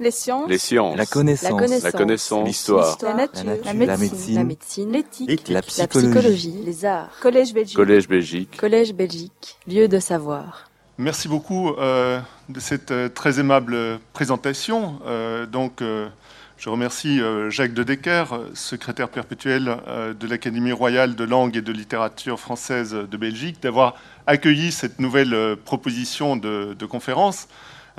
Les sciences. Les sciences. La connaissance. La connaissance. L'histoire. La nature. La nature. La médecine. médecine. La médecine. L'éthique. La La psychologie. Les arts. Collège Belgique. Collège Belgique. Collège Belgique. Lieu de savoir. Merci beaucoup euh, de cette euh, très aimable présentation. Euh, donc, euh, je remercie euh, Jacques de Decker, secrétaire perpétuel euh, de l'Académie royale de langue et de littérature française de Belgique, d'avoir accueilli cette nouvelle euh, proposition de, de conférence,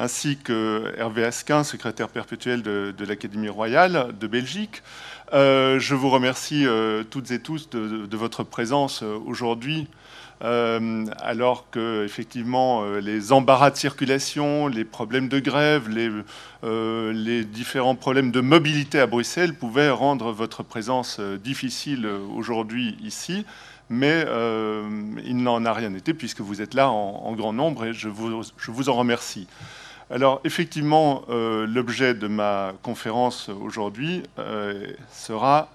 ainsi que Hervé Asquin, secrétaire perpétuel de, l'Académie royale de Belgique. Euh, je vous remercie euh, toutes et tous de, votre présence euh, aujourd'hui alors que effectivement les embarras de circulation, les problèmes de grève, les, différents problèmes de mobilité à Bruxelles pouvaient rendre votre présence difficile aujourd'hui ici. Mais il n'en a rien été puisque vous êtes là en, grand nombre et je vous en remercie. Alors effectivement, euh, l'objet de ma conférence aujourd'hui euh, sera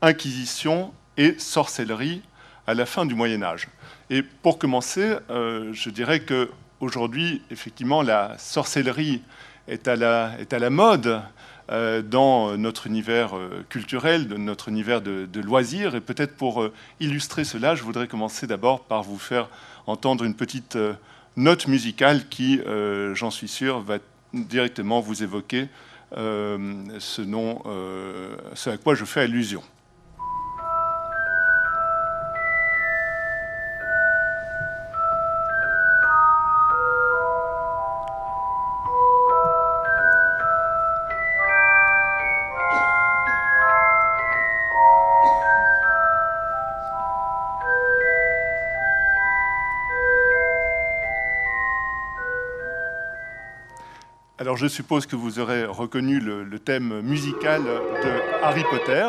Inquisition et sorcellerie à la fin du Moyen Âge. Et pour commencer, euh, je dirais que aujourd'hui, effectivement, la sorcellerie est à la, est à la mode dans notre univers culturel, de notre univers de, loisirs. Et peut-être pour illustrer cela, je voudrais commencer d'abord par vous faire entendre une petite note musicale qui, euh, j'en suis sûr, va directement vous évoquer euh, ce, nom, euh, ce à quoi je fais allusion. Alors je suppose que vous aurez reconnu le, thème musical de Harry Potter.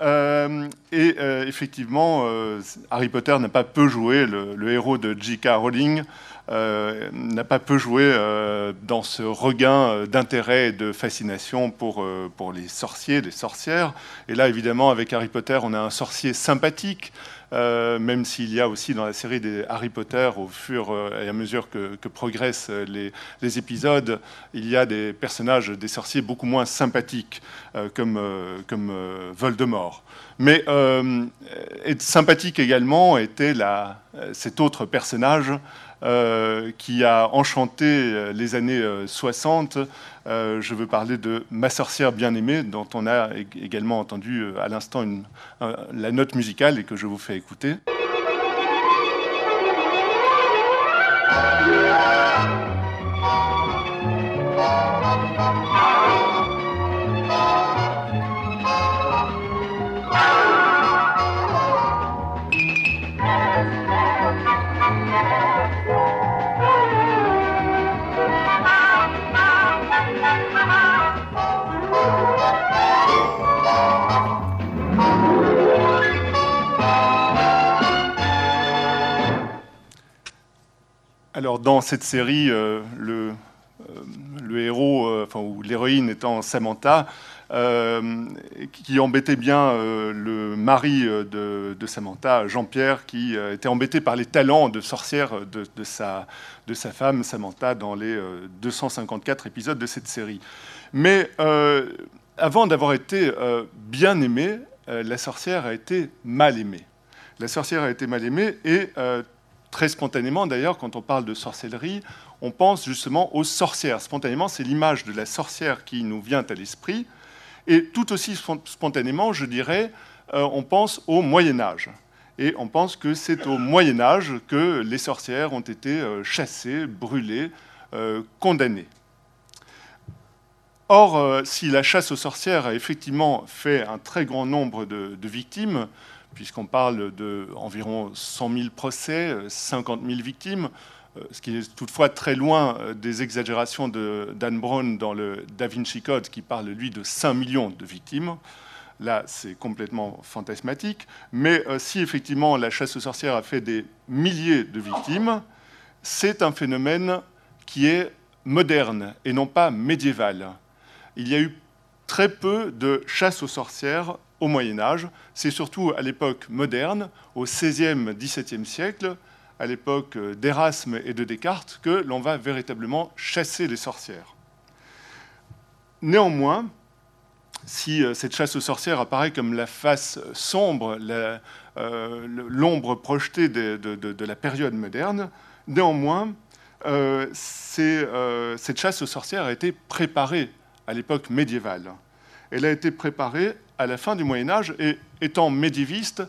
Euh, et euh, effectivement, euh, Harry Potter n'a pas peu joué, le, héros de J.K. Rowling n'a pas peu joué dans ce regain d'intérêt et de fascination pour, pour les sorciers, les sorcières. Et là, évidemment, avec Harry Potter, on a un sorcier sympathique, euh, même s'il y a aussi dans la série des Harry Potter, au fur et à mesure que, progressent les, les, épisodes, il y a des personnages, des sorciers beaucoup moins sympathiques, euh, comme, euh, comme euh, Voldemort. Mais euh, sympathique également était la, cet autre personnage euh, qui a enchanté les années euh, 60. Euh, je veux parler de Ma sorcière bien-aimée, dont on a également entendu euh, à l'instant la note musicale et que je vous fais écouter. Alors dans cette série, euh, le, euh, le héros, euh, enfin, ou l'héroïne étant Samantha, qui embêtait bien le mari de, Samantha, Jean-Pierre, qui était embêté par les talents de sorcière de, sa, de sa femme Samantha dans les euh, 254 épisodes de cette série. Mais avant d'avoir été bien aimée, la sorcière a été mal aimée. La sorcière a été mal aimée et très spontanément d'ailleurs, quand on parle de sorcellerie, on pense justement aux sorcières. Spontanément, c'est l'image de la sorcière qui nous vient à l'esprit. Et tout aussi spon- spontanément, je dirais, euh, on pense au Moyen Âge. Et on pense que c'est au Moyen Âge que les sorcières ont été euh, chassées, brûlées, euh, condamnées. Or, si la chasse aux sorcières a effectivement fait un très grand nombre de victimes, puisqu'on parle d'environ 100 000 procès, euh, 50 000 victimes, euh, ce qui est toutefois très loin euh, des exagérations de Dan Brown dans le Da Vinci Code, qui parle, lui, de 5 millions de victimes. Là, c'est complètement fantasmatique. Mais euh, si effectivement la chasse aux sorcières a fait des milliers de victimes, c'est un phénomène qui est moderne et non pas médiéval. Il y a eu très peu de chasse aux sorcières au Moyen Âge. C'est surtout à l'époque moderne, au XVIe, XVIIe siècle, à l'époque d'Erasme et de Descartes, que l'on va véritablement chasser les sorcières. néanmoins, si cette chasse aux sorcières apparaît comme la face sombre, l'ombre projetée de, la période moderne, néanmoins, cette chasse aux sorcières a été préparée à l'époque médiévale. Elle a été préparée à la fin du Moyen Âge et étant médiéviste,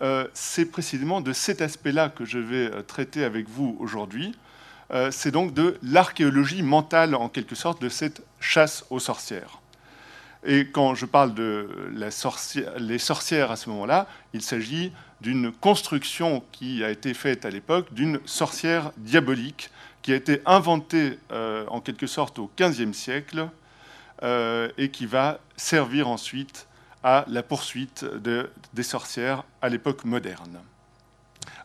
euh, c'est précisément de cet aspect-là que je vais euh, traiter avec vous aujourd'hui. Euh, c'est donc de l'archéologie mentale, en quelque sorte, de cette chasse aux sorcières. Et quand je parle de les sorcières à ce moment-là, il s'agit d'une construction qui a été faite à l'époque d'une sorcière diabolique qui a été inventée en quelque sorte au XVe siècle et qui va servir ensuite à la poursuite des sorcières à l'époque moderne.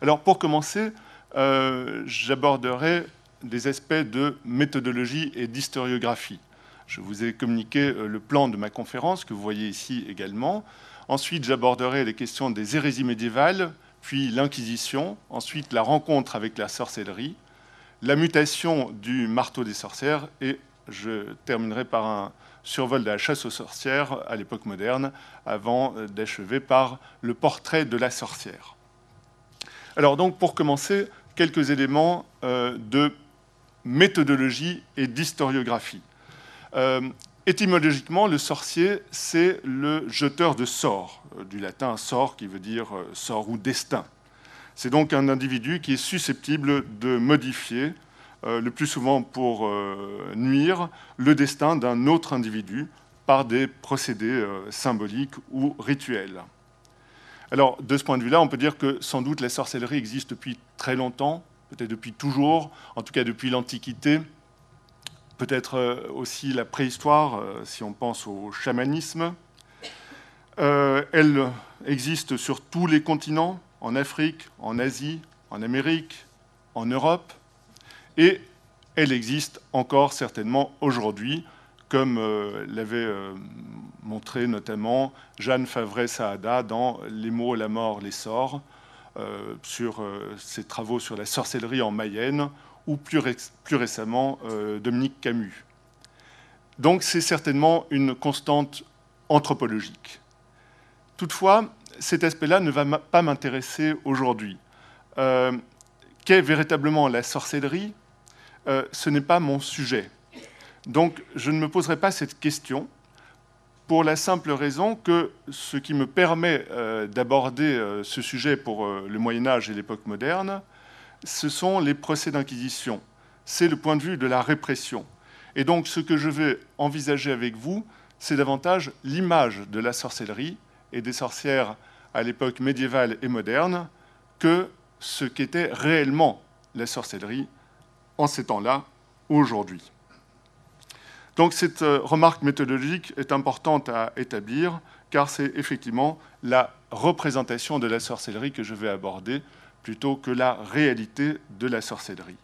Alors pour commencer, euh, j'aborderai des aspects de méthodologie et d'historiographie. Je vous ai communiqué euh, le plan de ma conférence que vous voyez ici également. Ensuite, j'aborderai les questions des hérésies médiévales, puis l'Inquisition, ensuite la rencontre avec la sorcellerie, la mutation du marteau des sorcières, et je terminerai par un, survol de la chasse aux sorcières à l'époque moderne, avant d'achever par le portrait de la sorcière. Alors donc, pour commencer, quelques éléments euh, de méthodologie et d'historiographie. Euh, étymologiquement, le sorcier, c'est le jeteur de sorts, euh, du latin sort qui veut dire sort ou destin. C'est donc un individu qui est susceptible de modifier euh, le plus souvent pour euh, nuire, le destin d'un autre individu par des procédés euh, symboliques ou rituels. Alors, de ce point de vue-là, on peut dire que sans doute la sorcellerie existe depuis très longtemps, peut-être depuis toujours, en tout cas depuis l'Antiquité, peut-être aussi la préhistoire, si on pense au chamanisme. elle existe sur tous les continents, en Afrique, en Asie, en Amérique, en Europe et elle existe encore certainement aujourd'hui, comme euh, l'avait euh, montré notamment Jeanne Favret-Saada dans Les mots, la mort, l'essor, euh, sur ses travaux sur la sorcellerie en Mayenne, ou plus récemment Dominique Camus. Donc c'est certainement une constante anthropologique. Toutefois, cet aspect-là ne va pas m'intéresser aujourd'hui. Qu'est véritablement la sorcellerie? Euh, ce n'est pas mon sujet. Donc je ne me poserai pas cette question pour la simple raison que ce qui me permet euh, d'aborder euh, ce sujet pour le Moyen Âge et l'époque moderne, ce sont les procès d'inquisition. C'est le point de vue de la répression. Et donc ce que je vais envisager avec vous, c'est davantage l'image de la sorcellerie et des sorcières à l'époque médiévale et moderne que ce qu'était réellement la sorcellerie en ces temps-là, aujourd'hui. Donc cette euh, remarque méthodologique est importante à établir, car c'est effectivement la représentation de la sorcellerie que je vais aborder, plutôt que la réalité de la sorcellerie.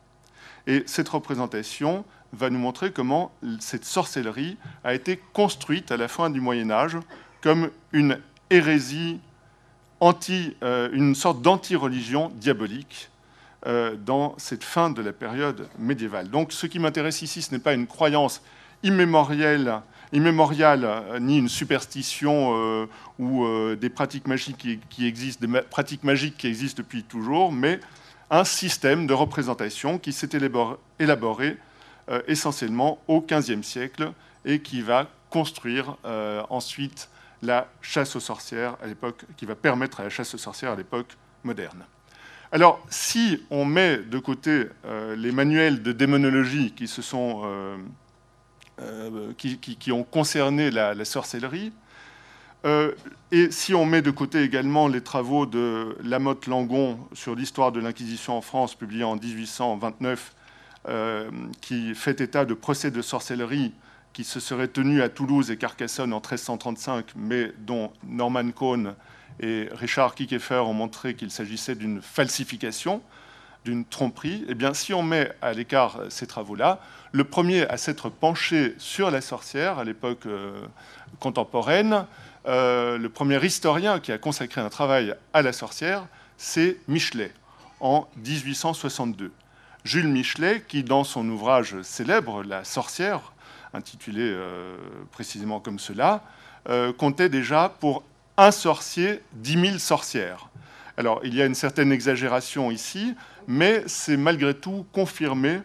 Et cette représentation va nous montrer comment cette sorcellerie a été construite à la fin du Moyen Âge comme une hérésie, anti, euh, une sorte d'anti-religion diabolique, dans cette fin de la période médiévale. Donc ce qui m'intéresse ici, ce n'est pas une croyance immémoriale euh, ni une superstition euh, ou des pratiques magiques qui, existent, des pratiques magiques qui existent depuis toujours, mais un système de représentation qui s'est élaboré, essentiellement au XVe siècle et qui va construire ensuite la chasse aux sorcières à l'époque, qui va permettre à la chasse aux sorcières à l'époque moderne. Alors, si on met de côté euh, les manuels de démonologie qui, euh, euh, qui, ont concerné la, sorcellerie, et si on met de côté également les travaux de Lamotte Langon sur l'histoire de l'Inquisition en France, publié en 1829, qui fait état de procès de sorcellerie qui se seraient tenus à Toulouse et Carcassonne en 1335, mais dont Norman Cohn et Richard Kiefer ont montré qu'il s'agissait d'une falsification, d'une tromperie, eh bien, si on met à l'écart ces travaux-là, le premier à s'être penché sur la sorcière à l'époque euh, contemporaine, euh, le premier historien qui a consacré un travail à la sorcière, c'est Michelet, en 1862. Jules Michelet, qui dans son ouvrage célèbre La sorcière, intitulé précisément comme cela, comptait déjà pour un sorcier, dix mille sorcières. Alors, il y a une certaine exagération ici, mais c'est malgré tout confirmé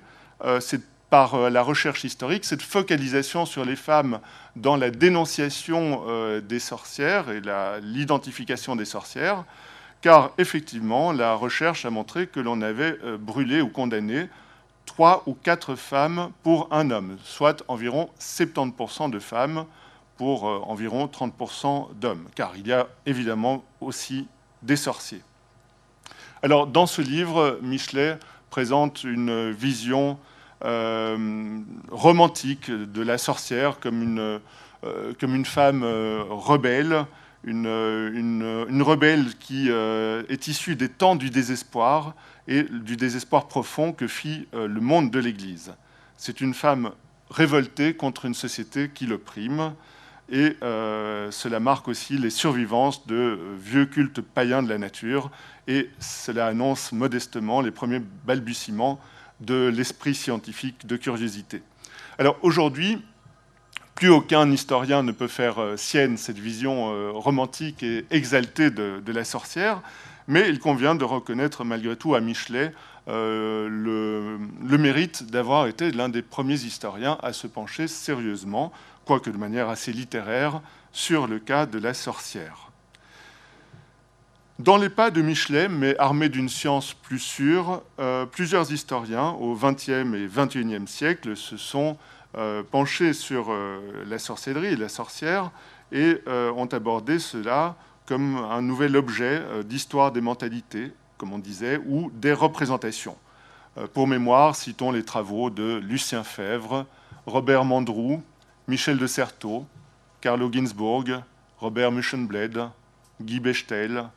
par euh, la recherche historique, cette focalisation sur les femmes dans la dénonciation euh, des sorcières et l'identification des sorcières, car effectivement, la recherche a montré que l'on avait euh, brûlé ou condamné trois ou quatre femmes pour un homme, soit environ 70% de femmes pour environ 30% d'hommes, car il y a évidemment aussi des sorciers. Alors, dans ce livre, Michelet présente une vision euh, romantique de la sorcière comme une, euh, comme une femme euh, rebelle, une, une, rebelle qui est issue des temps du désespoir et du désespoir profond que fit le monde de l'Église. C'est une femme révoltée contre une société qui l'opprime. Et cela marque aussi les survivances de vieux cultes païens de la nature. Et cela annonce modestement les premiers balbutiements de l'esprit scientifique de curiosité. Alors aujourd'hui, plus aucun historien ne peut faire euh, sienne cette vision euh, romantique et exaltée de, la sorcière, mais il convient de reconnaître malgré tout à Michelet euh, le, mérite d'avoir été l'un des premiers historiens à se pencher sérieusement, quoique de manière assez littéraire, sur le cas de la sorcière. Dans les pas de Michelet, mais armé d'une science plus sûre, euh, plusieurs historiens au XXe et XXIe siècle se sont euh, penchés sur euh, la sorcellerie et la sorcière et ont abordé cela comme un nouvel objet d'histoire des mentalités, comme on disait, ou des représentations. pour mémoire, citons les travaux de Lucien Fèvre, Robert Mandrou, Michel de Certeau, Carlo Ginzburg, Robert Muschenbled, Guy Bechtel,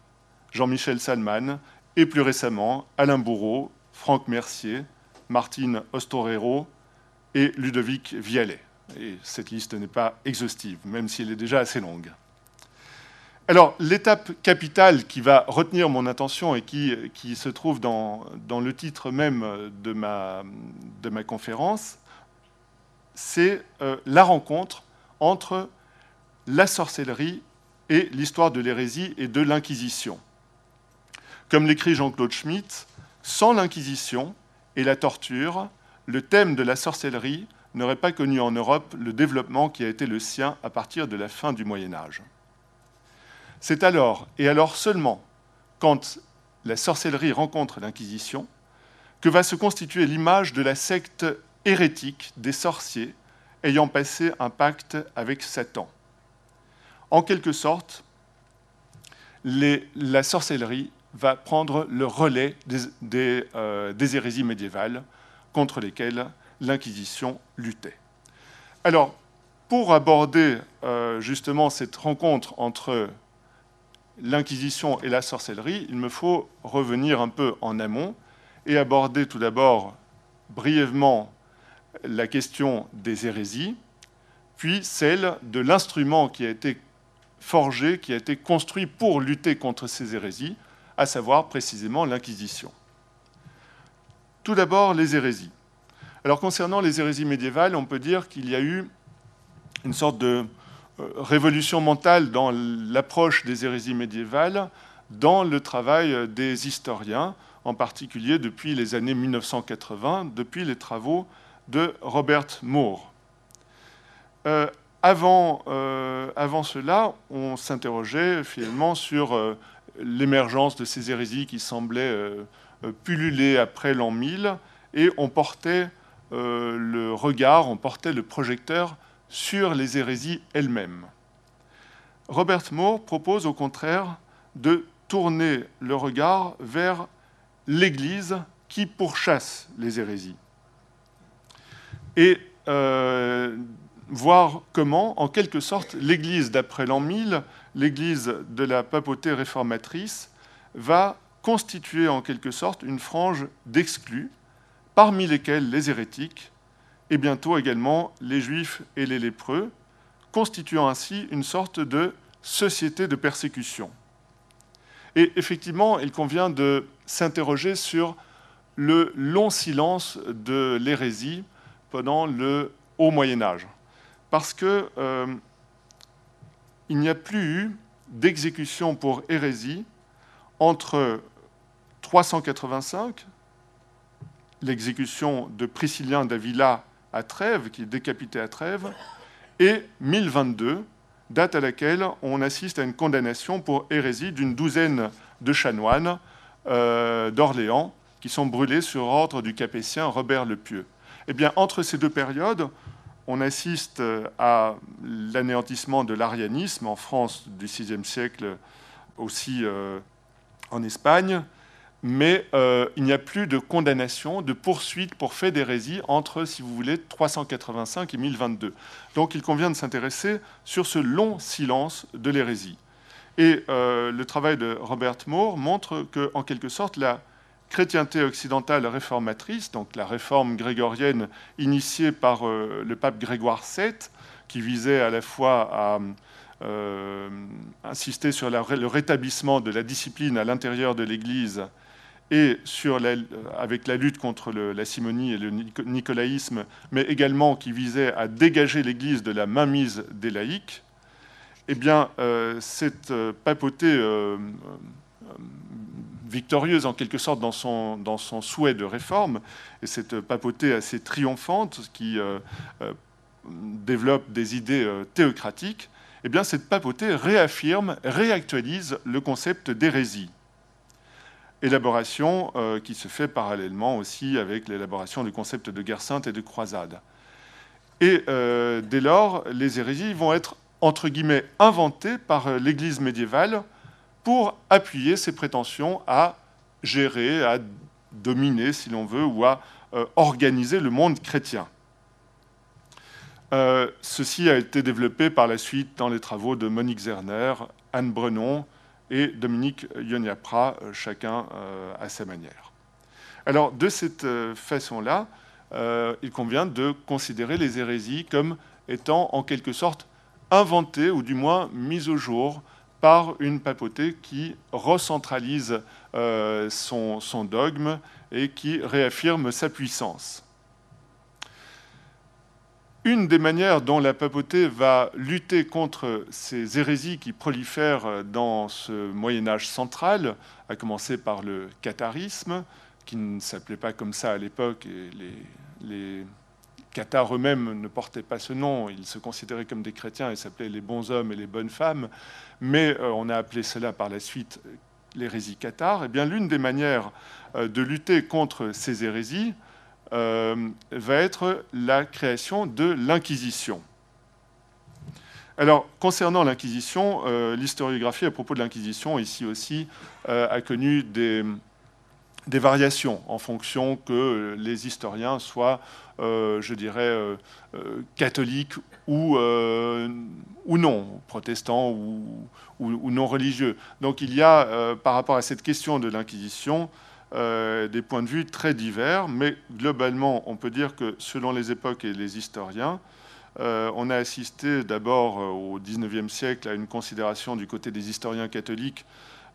Jean-Michel Salman, et plus récemment Alain Bourreau, Franck Mercier, Martine Ostorero et Ludovic Vialet. Et cette liste n'est pas exhaustive, même si elle est déjà assez longue. Alors, l'étape capitale qui va retenir mon attention et qui, se trouve dans, le titre même de ma conférence, c'est euh, la rencontre entre la sorcellerie et l'histoire de l'hérésie et de l'Inquisition. Comme l'écrit Jean-Claude Schmitt, sans l'Inquisition et la torture, le thème de la sorcellerie n'aurait pas connu en Europe le développement qui a été le sien à partir de la fin du Moyen Âge. C'est alors, et alors seulement, quand la sorcellerie rencontre l'Inquisition, que va se constituer l'image de la secte hérétique des sorciers ayant passé un pacte avec Satan. En quelque sorte, la sorcellerie va prendre le relais euh, des, hérésies médiévales contre lesquelles l'Inquisition luttait. Alors, pour aborder euh, justement cette rencontre entre l'Inquisition et la sorcellerie, il me faut revenir un peu en amont et aborder tout d'abord brièvement la question des hérésies, puis celle de l'instrument qui a été forgé, qui a été construit pour lutter contre ces hérésies, à savoir précisément l'Inquisition. Tout d'abord, les hérésies. Alors concernant les hérésies médiévales, on peut dire qu'il y a eu une sorte de euh, révolution mentale dans l'approche des hérésies médiévales dans le travail des historiens, en particulier depuis les années 1980, depuis les travaux de Robert Moore. Euh, avant, euh, avant, cela, on s'interrogeait finalement sur l'émergence de ces hérésies qui semblaient euh, euh, pulluler après l'an 1000, et on portait euh, le regard, on portait le projecteur sur les hérésies elles-mêmes. Robert Moore propose au contraire de tourner le regard vers l'Église qui pourchasse les hérésies. Et voir comment, en quelque sorte, l'Église d'après l'an 1000 l'Église de la papauté réformatrice va constituer en quelque sorte une frange d'exclus, parmi lesquels les hérétiques, et bientôt également les juifs et les lépreux, constituant ainsi une sorte de société de persécution. Et effectivement, il convient de s'interroger sur le long silence de l'hérésie pendant le Haut Moyen Âge. parce que il n'y a plus eu d'exécution pour hérésie entre 385, l'exécution de Priscillien d'Avila à Trèves, qui est décapité à Trèves, et 1022, date à laquelle on assiste à une condamnation pour hérésie d'une douzaine de chanoines euh, d'Orléans qui sont brûlés sur ordre du capétien Robert le Pieux. Eh bien, entre ces deux périodes, on assiste à l'anéantissement de l'arianisme en France du VIe siècle, aussi euh, en Espagne, mais euh, il n'y a plus de condamnation, de poursuite pour fait d'hérésie entre, si vous voulez, 385 et 1022. Donc il convient de s'intéresser sur ce long silence de l'hérésie. Et euh, le travail de Robert Moore montre que, en quelque sorte, la chrétienté occidentale réformatrice, donc la réforme grégorienne initiée par euh, le pape Grégoire VII, qui visait à la fois à insister sur le rétablissement de la discipline à l'intérieur de l'Église et avec la lutte contre la simonie et le nicolaïsme, mais également qui visait à dégager l'Église de la mainmise des laïcs, eh bien, euh, cette euh, papauté euh, victorieuse en quelque sorte dans son, souhait de réforme, et cette papauté assez triomphante qui développe des idées théocratiques, eh bien, cette papauté réaffirme, réactualise le concept d'hérésie élaboration euh, qui se fait parallèlement aussi avec l'élaboration du concept de guerre sainte et de croisade. Et euh, dès lors, les hérésies vont être, entre guillemets, inventées par euh, l'Église médiévale pour appuyer ses prétentions à gérer, à dominer, si l'on veut, ou à organiser le monde chrétien. ceci a été développé par la suite dans les travaux de Monique Zerner, Anne Brenon, et Dominique Yoniapra, euh, chacun euh, à sa manière. Alors, de cette euh, façon-là, il convient de considérer les hérésies comme étant en quelque sorte inventées, ou du moins mises au jour, par une papauté qui recentralise son, son, dogme et qui réaffirme sa puissance. Une des manières dont la papauté va lutter contre ces hérésies qui prolifèrent dans ce Moyen Âge central, à commencer par le catharisme, qui ne s'appelait pas comme ça à l'époque, cathares eux-mêmes ne portaient pas ce nom, ils se considéraient comme des chrétiens et s'appelaient les bons hommes et les bonnes femmes, mais euh, on a appelé cela par la suite l'hérésie cathare. Eh bien l'une des manières euh, de lutter contre ces hérésies, euh, va être la création de l'Inquisition. Alors, concernant l'Inquisition, l'historiographie à propos de l'Inquisition, ici aussi, a connu des, variations en fonction que les historiens soient, je dirais, catholiques ou, ou non, protestants ou, ou, non religieux. Donc il y a, par rapport à cette question de l'Inquisition, euh, des points de vue très divers, mais globalement, on peut dire que selon les époques et les historiens, euh, on a assisté d'abord euh, au XIXe siècle à une considération du côté des historiens catholiques,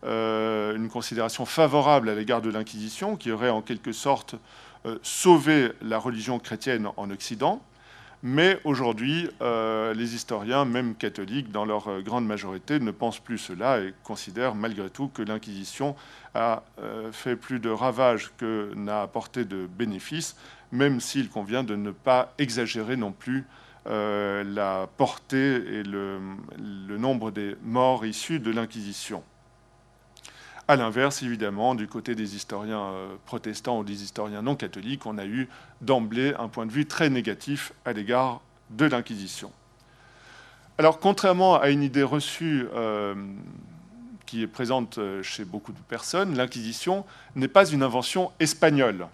une considération favorable à l'égard de l'Inquisition, qui aurait en quelque sorte sauvé la religion chrétienne en Occident. Mais aujourd'hui, euh, les historiens, même catholiques, dans leur euh, grande majorité, ne pensent plus cela et considèrent malgré tout que l'Inquisition a euh, fait plus de ravages que n'a apporté de bénéfices, même s'il convient de ne pas exagérer non plus la portée et le nombre des morts issus de l'Inquisition. À l'inverse, évidemment, du côté des historiens euh, protestants ou des historiens non catholiques, on a eu d'emblée un point de vue très négatif à l'égard de l'Inquisition. Alors, contrairement à une idée reçue euh, qui est présente euh, chez beaucoup de personnes, l'Inquisition n'est pas une invention espagnole.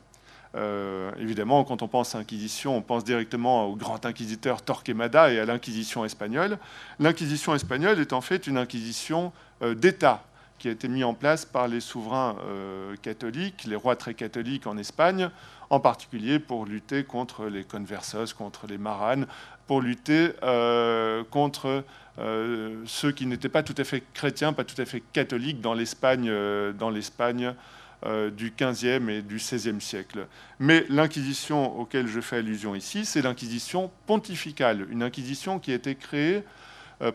évidemment, quand on pense à l'Inquisition, on pense directement au grand inquisiteur Torquemada et à l'Inquisition espagnole. L'Inquisition espagnole est en fait une inquisition d'État qui a été mis en place par les souverains euh, catholiques, les rois très catholiques en Espagne, en particulier pour lutter contre les conversos, contre les maranes, pour lutter euh, contre euh, ceux qui n'étaient pas tout à fait chrétiens, pas tout à fait catholiques dans l'Espagne, dans l'Espagne du XVe et du XVIe siècle. Mais l'Inquisition auquel je fais allusion ici, c'est l'Inquisition pontificale, une Inquisition qui a été créée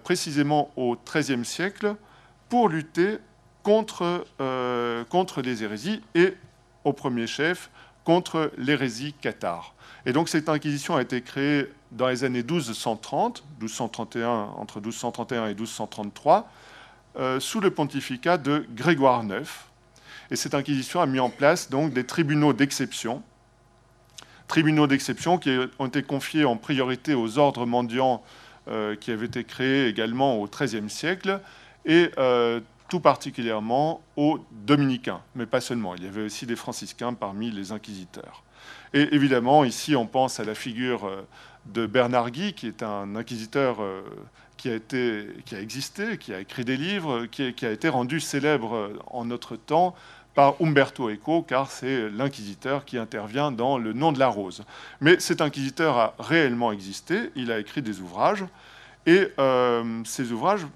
précisément au XIIIe siècle pour lutter contre, contre les hérésies et, au premier chef, contre l'hérésie cathare. Et donc cette inquisition a été créée dans les années 1230, 1231, entre 1231 et 1233, euh, sous le pontificat de Grégoire IX. Et cette inquisition a mis en place donc des tribunaux d'exception, tribunaux d'exception qui ont été confiés en priorité aux ordres mendiants euh, qui avaient été créés également au XIIIe siècle, et euh, tout particulièrement aux dominicains, mais pas seulement. Il y avait aussi des franciscains parmi les inquisiteurs. Et évidemment, ici, on pense à la figure euh, de Bernard Guy, qui est un inquisiteur euh, qui a, existé, qui a écrit des livres, qui, a été rendu célèbre euh, en notre temps par Umberto Eco, car c'est l'inquisiteur qui intervient dans Le nom de la rose. Mais cet inquisiteur a réellement existé, il a écrit des ouvrages, et ces ouvrages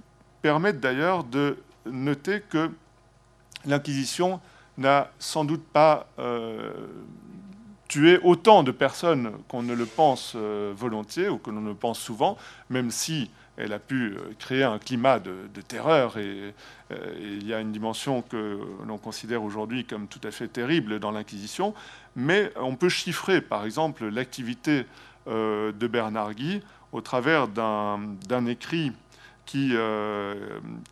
permettent d'ailleurs de noter que l'Inquisition n'a sans doute pas tuer autant de personnes qu'on ne le pense euh, volontiers ou que l'on ne pense souvent, même si elle a pu euh, créer un climat de, terreur euh, et, il y a une dimension que l'on considère aujourd'hui comme tout à fait terrible dans l'Inquisition, mais on peut chiffrer par exemple l'activité de Bernard Guy au travers d'un écrit qui,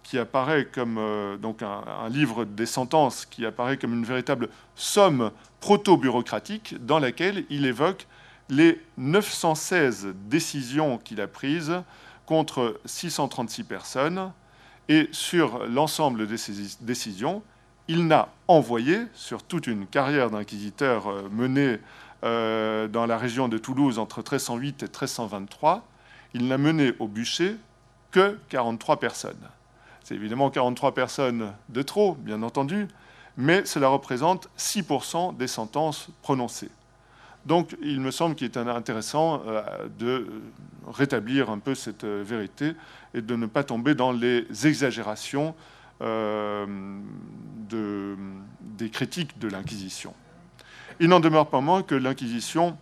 qui, apparaît comme donc un, livre des sentences qui apparaît comme une véritable somme proto-bureaucratique dans laquelle il évoque les 916 décisions qu'il a prises contre 636 personnes. Et sur l'ensemble de ces décisions, il n'a envoyé, sur toute une carrière d'inquisiteur euh, menée euh, dans la région de Toulouse entre 1308 et 1323, il n'a mené au bûcher que 43 personnes. C'est évidemment 43 personnes de trop, bien entendu, mais cela représente 6% des sentences prononcées. Donc il me semble qu'il est intéressant euh, de rétablir un peu cette euh, vérité et de ne pas tomber dans les exagérations euh, des critiques de l'Inquisition. Il n'en demeure pas moins que l'Inquisition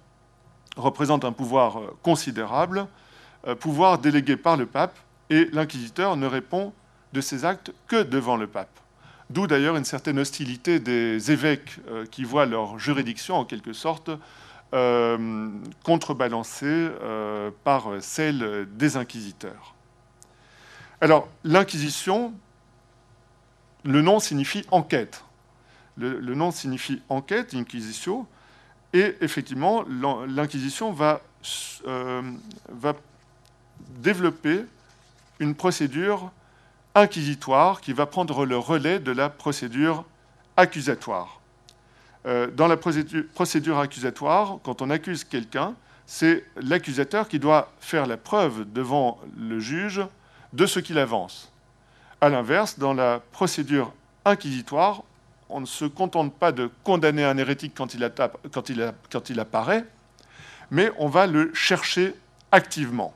représente un pouvoir considérable, pouvoir délégué par le pape, et l'inquisiteur ne répond de ses actes que devant le pape. D'où d'ailleurs une certaine hostilité des évêques euh, qui voient leur juridiction en quelque sorte euh, contrebalancée euh, par celle des inquisiteurs. Alors l'inquisition, le nom signifie enquête. Le, nom signifie enquête, inquisitio, et effectivement l'inquisition va développer une procédure inquisitoire qui va prendre le relais de la procédure accusatoire. Euh, dans la procédure accusatoire, quand on accuse quelqu'un, c'est l'accusateur qui doit faire la preuve devant le juge de ce qu'il avance. A l'inverse, dans la procédure inquisitoire, on ne se contente pas de condamner un hérétique quand il, quand il, quand il apparaît, mais on va le chercher activement.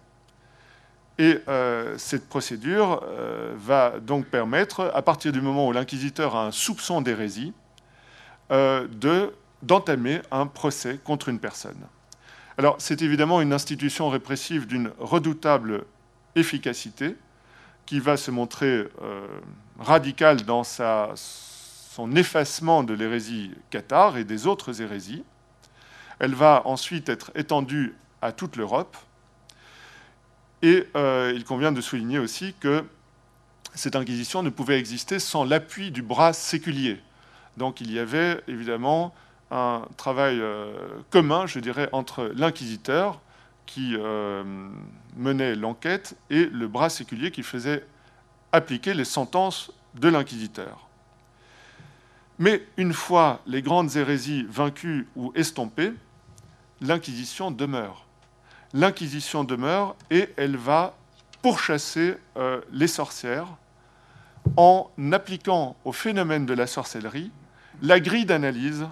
Et euh, cette procédure euh, va donc permettre, à partir du moment où l'inquisiteur a un soupçon d'hérésie, euh, d'entamer un procès contre une personne. Alors c'est évidemment une institution répressive d'une redoutable efficacité qui va se montrer radicale dans son effacement de l'hérésie cathare et des autres hérésies. Elle va ensuite être étendue à toute l'Europe et euh, il convient de souligner aussi que cette inquisition ne pouvait exister sans l'appui du bras séculier. Donc il y avait évidemment un travail euh, commun, je dirais, entre l'inquisiteur qui euh, menait l'enquête et le bras séculier qui faisait appliquer les sentences de l'inquisiteur. Mais une fois les grandes hérésies vaincues ou estompées, l'inquisition demeure l'Inquisition demeure et elle va pourchasser euh, les sorcières en appliquant au phénomène de la sorcellerie la grille d'analyse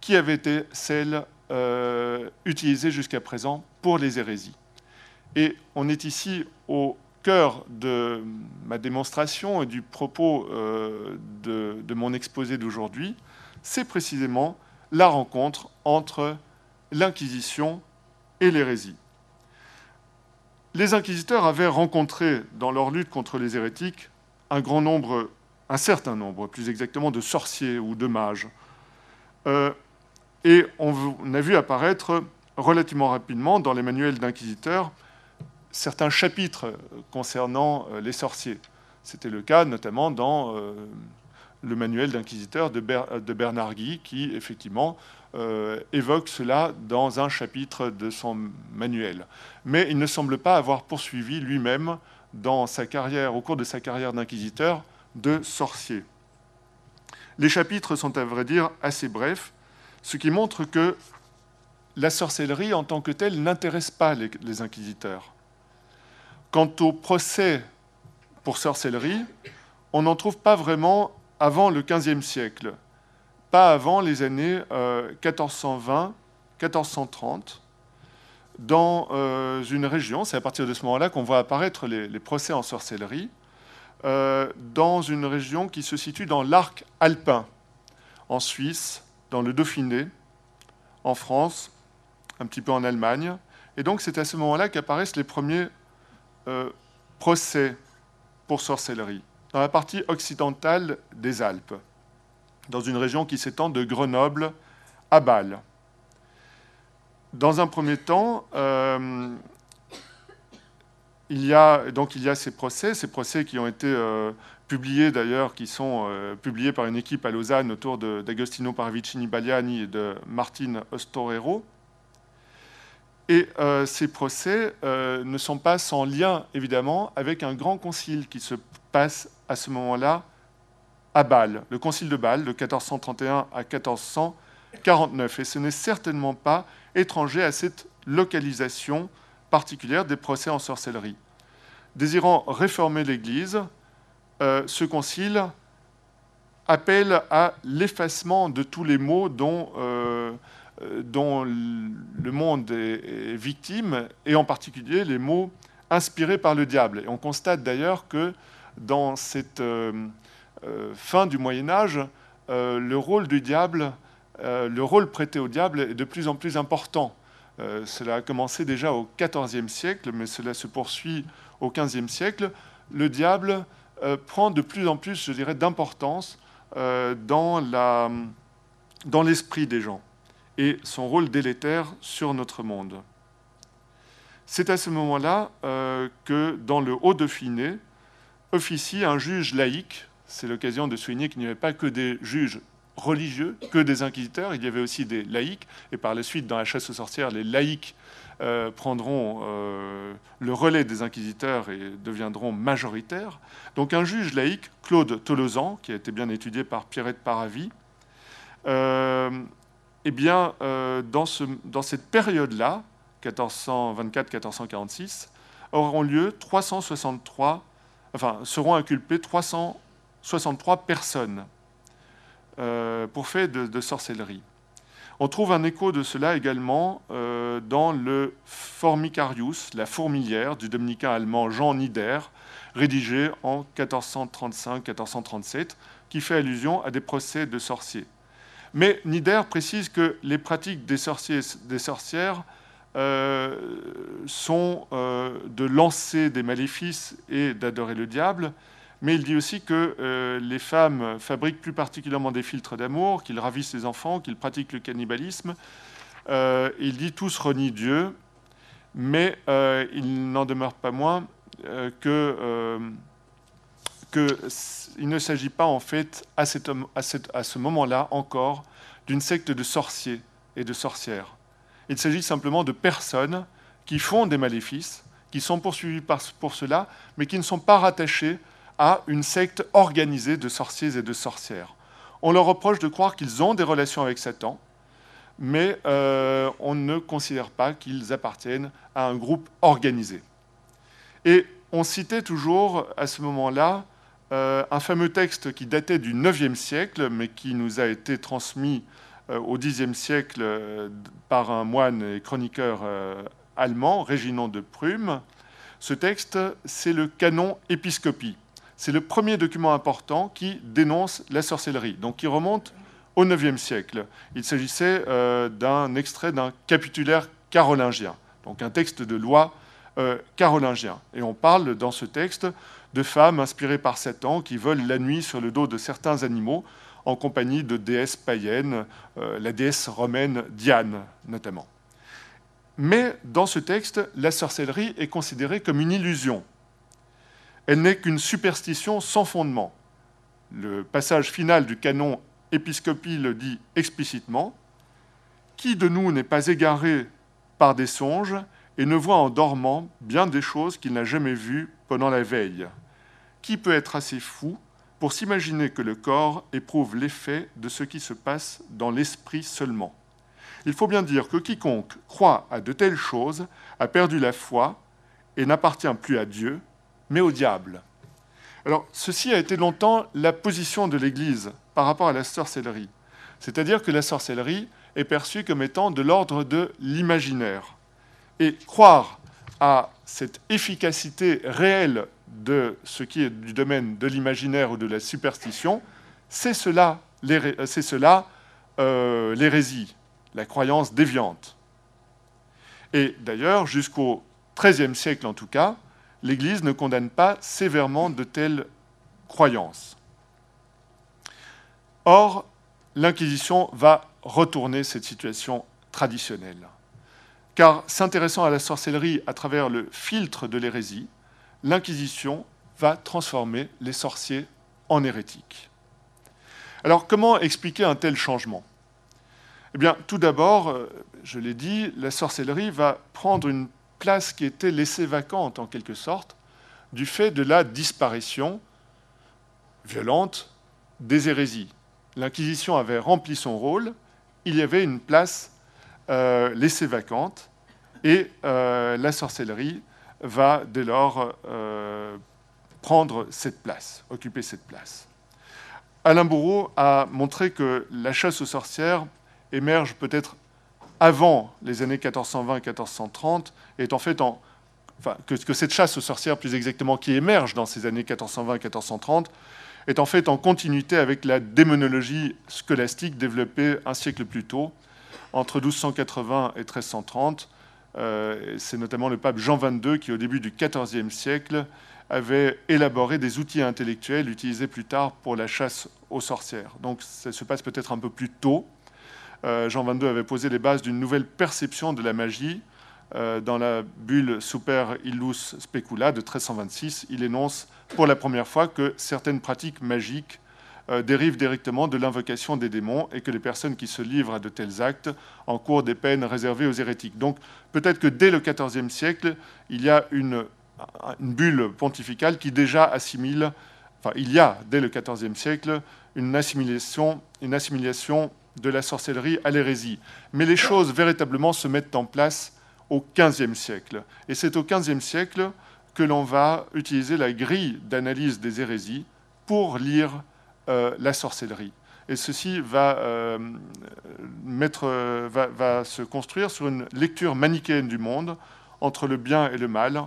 qui avait été celle euh, utilisée jusqu'à présent pour les hérésies. Et on est ici au cœur de ma démonstration et du propos euh, de, mon exposé d'aujourd'hui, c'est précisément la rencontre entre l'Inquisition et l'hérésie. Les inquisiteurs avaient rencontré dans leur lutte contre les hérétiques un grand nombre, un certain nombre plus exactement, de sorciers ou de mages. Euh, et on a vu apparaître relativement rapidement dans les manuels d'inquisiteurs certains chapitres concernant euh, les sorciers. C'était le cas notamment dans euh, le manuel d'inquisiteur de, Bernard Guy, qui effectivement euh, évoque cela dans un chapitre de son manuel. Mais il ne semble pas avoir poursuivi lui-même dans sa carrière, au cours de sa carrière d'inquisiteur, de sorcier. Les chapitres sont à vrai dire assez brefs, ce qui montre que la sorcellerie en tant que telle n'intéresse pas les, inquisiteurs. Quant au procès pour sorcellerie, on n'en trouve pas vraiment avant le XVe siècle, pas avant les années 1420-1430, euh, dans euh, une région, c'est à partir de ce moment-là qu'on voit apparaître les, procès en sorcellerie, euh, dans une région qui se situe dans l'arc alpin, en Suisse, dans le Dauphiné, en France, un petit peu en Allemagne. Et donc c'est à ce moment-là qu'apparaissent les premiers procès pour sorcellerie dans la partie occidentale des Alpes, dans une région qui s'étend de Grenoble à Bâle. Dans un premier temps, euh, il, y a, donc il y a ces procès, ces procès qui ont été euh, publiés d'ailleurs, qui sont euh, publiés par une équipe à Lausanne autour d'Agostino Paravicini Bagliani et de Martine Ostorero. Et ces procès ne sont pas sans lien, évidemment, avec un grand concile qui se à ce moment-là à Bâle, le concile de Bâle de 1431 à 1449. Et ce n'est certainement pas étranger à cette localisation particulière des procès en sorcellerie. Désirant réformer l'Église, euh, ce concile appelle à l'effacement de tous les maux dont, euh, dont le monde est, est, victime, et en particulier les maux inspirés par le diable. Et on constate d'ailleurs que dans cette euh, euh, fin du Moyen Âge, euh, le rôle du diable, le rôle prêté au diable est de plus en plus important. cela a commencé déjà au XIVe siècle, mais cela se poursuit au XVe siècle. Le diable prend de plus en plus, je dirais, d'importance dans l'esprit des gens et son rôle délétère sur notre monde. C'est à ce moment-là que dans le Haut-Dauphiné, officie un juge laïque. C'est l'occasion de souligner qu'il n'y avait pas que des juges religieux, que des inquisiteurs, il y avait aussi des laïcs, et par la suite, dans la chasse aux sorcières, les laïcs euh, prendront euh, le relais des inquisiteurs et deviendront majoritaires. Donc un juge laïque, Claude Tolosan, qui a été bien étudié par Pierrette Paravi, euh, eh bien, dans, ce, dans cette période-là, 1424-1446, auront lieu 363 enfin, seront inculpées 363 personnes euh, pour fait de, sorcellerie. On trouve un écho de cela également euh, dans le Formicarius, la fourmilière du dominicain allemand Jean Nider, rédigé en 1435-1437, qui fait allusion à des procès de sorciers. Mais Nider précise que les pratiques des sorciers et des sorcières sont euh, de lancer des maléfices et d'adorer le diable, mais il dit aussi que euh, les femmes fabriquent plus particulièrement des filtres d'amour, qu'ils ravissent les enfants, qu'ils pratiquent le cannibalisme. il dit tous renient Dieu, mais il n'en demeure pas moins qu'il ne s'agit pas en fait à ce moment-là encore d'une secte de sorciers et de sorcières. Il s'agit simplement de personnes qui font des maléfices, qui sont poursuivies pour cela, mais qui ne sont pas rattachées à une secte organisée de sorciers et de sorcières. On leur reproche de croire qu'ils ont des relations avec Satan, mais euh, on ne considère pas qu'ils appartiennent à un groupe organisé. Et on citait toujours à ce moment-là euh, un fameux texte qui datait du IXe siècle, mais qui nous a été transmis au Xe siècle euh, par un moine et chroniqueur euh, allemand, Réginon de Prume. Ce texte, c'est le canon épiscopie. C'est le premier document important qui dénonce la sorcellerie, donc qui remonte au IXe siècle. Il s'agissait euh, d'un extrait d'un capitulaire carolingien, donc un texte de loi euh, carolingien. Et on parle dans ce texte de femmes inspirées par Satan qui volent la nuit sur le dos de certains animaux en compagnie de déesses païennes, euh, la déesse romaine Diane notamment. Mais dans ce texte, la sorcellerie est considérée comme une illusion. Elle n'est qu'une superstition sans fondement. Le passage final du canon Épiscopie le dit explicitement. Qui de nous n'est pas égaré par des songes et ne voit en dormant bien des choses qu'il n'a jamais vues pendant la veille? Qui peut être assez fou pour s'imaginer que le corps éprouve l'effet de ce qui se passe dans l'esprit seulement il faut bien dire que quiconque croit à de telles choses a perdu la foi et n'appartient plus à Dieu, mais au diable. Alors, ceci a été longtemps la position de l'Église par rapport à la sorcellerie. C'est-à-dire que la sorcellerie est perçue comme étant de l'ordre de l'imaginaire. Et croire à cette efficacité réelle de ce qui est du domaine de l'imaginaire ou de la superstition, c'est cela euh, l'hérésie la croyance déviante. Et d'ailleurs, jusqu'au XIIIe siècle en tout cas, l'Église ne condamne pas sévèrement de telles croyances. Or, l'Inquisition va retourner cette situation traditionnelle. Car s'intéressant à la sorcellerie à travers le filtre de l'hérésie, l'Inquisition va transformer les sorciers en hérétiques. Alors comment expliquer un tel changement? Eh bien, tout d'abord, euh, je l'ai dit, la sorcellerie va prendre une place qui était laissée vacante en quelque sorte du fait de la disparition violente des hérésies. L'Inquisition avait rempli son rôle, il y avait une place euh, laissée vacante et euh, la sorcellerie va dès lors prendre cette place, occuper cette place. Alain Bourreau a montré que la chasse aux sorcières émerge peut-être avant les années 1420-1430, est que, cette chasse aux sorcières, plus exactement, qui émerge dans ces années 1420-1430, est en fait en continuité avec la démonologie scolastique développée un siècle plus tôt, entre 1280 et 1330. Euh, c'est notamment le pape Jean XXII qui, au début du XIVe siècle, avait élaboré des outils intellectuels utilisés plus tard pour la chasse aux sorcières. Donc ça se passe peut-être un peu plus tôt, euh, Jean XXII avait posé les bases d'une nouvelle perception de la magie. Euh, dans la bulle Super Illus Specula de 1326, il énonce pour la première fois que certaines pratiques magiques euh, dérivent directement de l'invocation des démons et que les personnes qui se livrent à de tels actes encourent des peines réservées aux hérétiques. Donc peut-être que dès le XIVe siècle, il y a une, une, bulle pontificale qui déjà assimile, enfin il y a dès le XIVe siècle une assimilation, une assimilation de la sorcellerie à l'hérésie. Mais les choses véritablement se mettent en place au XVe siècle. Et c'est au XVe siècle que l'on va utiliser la grille d'analyse des hérésies pour lire la sorcellerie. Et ceci va, euh, mettre, va, se construire sur une lecture manichéenne du monde entre le bien et le mal,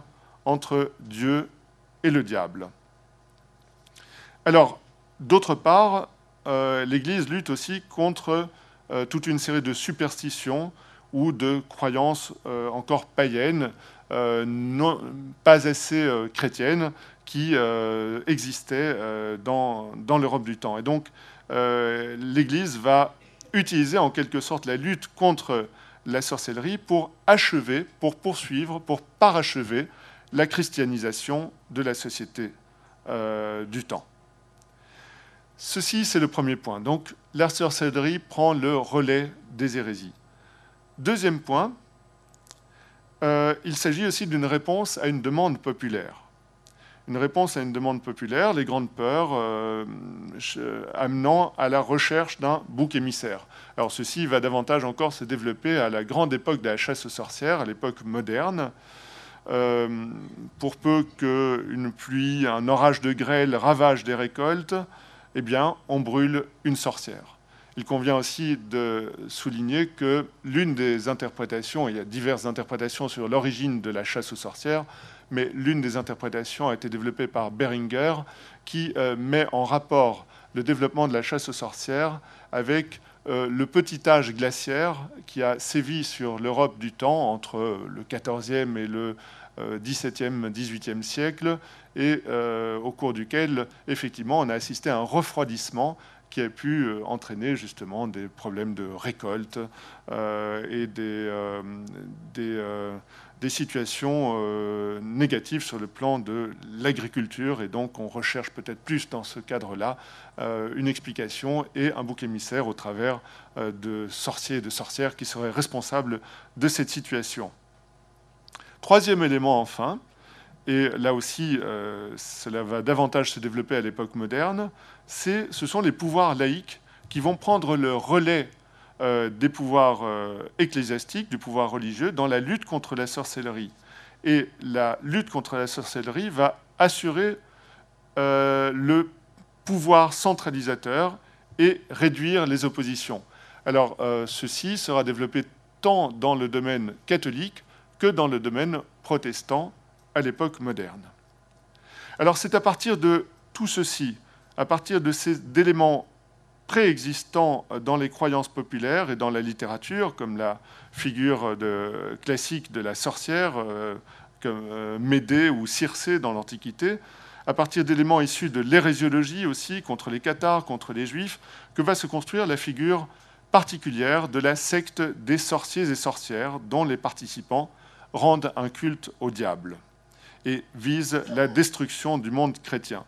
entre Dieu et le diable. Alors, d'autre part, euh, l'Église lutte aussi contre euh, toute une série de superstitions ou de croyances euh, encore païennes, non, pas assez chrétiennes, qui existaient dans, dans l'Europe du temps. Et donc, l'Église va utiliser en quelque sorte la lutte contre la sorcellerie pour achever, pour poursuivre, pour parachever la christianisation de la société du temps. Ceci, c'est le premier point. Donc, la sorcellerie prend le relais des hérésies. Deuxième point, euh, il s'agit aussi d'une réponse à une demande populaire. Une réponse à une demande populaire, les grandes peurs euh, amenant à la recherche d'un bouc émissaire. Alors ceci va davantage encore se développer à la grande époque de la chasse aux sorcières, à l'époque moderne. Euh, pour peu qu'une pluie, un orage de grêle ravage des récoltes, eh bien, on brûle une sorcière. Il convient aussi de souligner que l'une des interprétations, il y a diverses interprétations sur l'origine de la chasse aux sorcières, mais l'une des interprétations a été développée par Beringer, qui euh, met en rapport le développement de la chasse aux sorcières avec euh, le petit âge glaciaire qui a sévi sur l'Europe du temps entre le XIVe et le XVIIe, XVIIIe siècle, et au cours duquel, effectivement, on a assisté à un refroidissement qui a pu euh, entraîner justement des problèmes de récolte euh, et des, euh, des, situations négatives sur le plan de l'agriculture. Et donc on recherche peut-être plus dans ce cadre-là une explication et un bouc émissaire au travers de sorciers et de sorcières qui seraient responsables de cette situation. Troisième élément enfin, et là aussi, cela va davantage se développer à l'époque moderne, ce sont les pouvoirs laïques qui vont prendre le relais euh, des pouvoirs euh, ecclésiastiques, du pouvoir religieux, dans la lutte contre la sorcellerie. Et la lutte contre la sorcellerie va assurer euh, le pouvoir centralisateur et réduire les oppositions. Alors, ceci sera développé tant dans le domaine catholique que dans le domaine protestant à l'époque moderne. Alors, c'est à partir de tout ceci à partir de ces éléments préexistants dans les croyances populaires et dans la littérature, comme la figure classique de la sorcière, euh, comme euh, Médée ou Circé dans l'Antiquité, à partir d'éléments issus de l'hérésiologie aussi, contre les cathares, contre les juifs, que va se construire la figure particulière de la secte des sorciers et sorcières, dont les participants rendent un culte au diable et visent la destruction du monde chrétien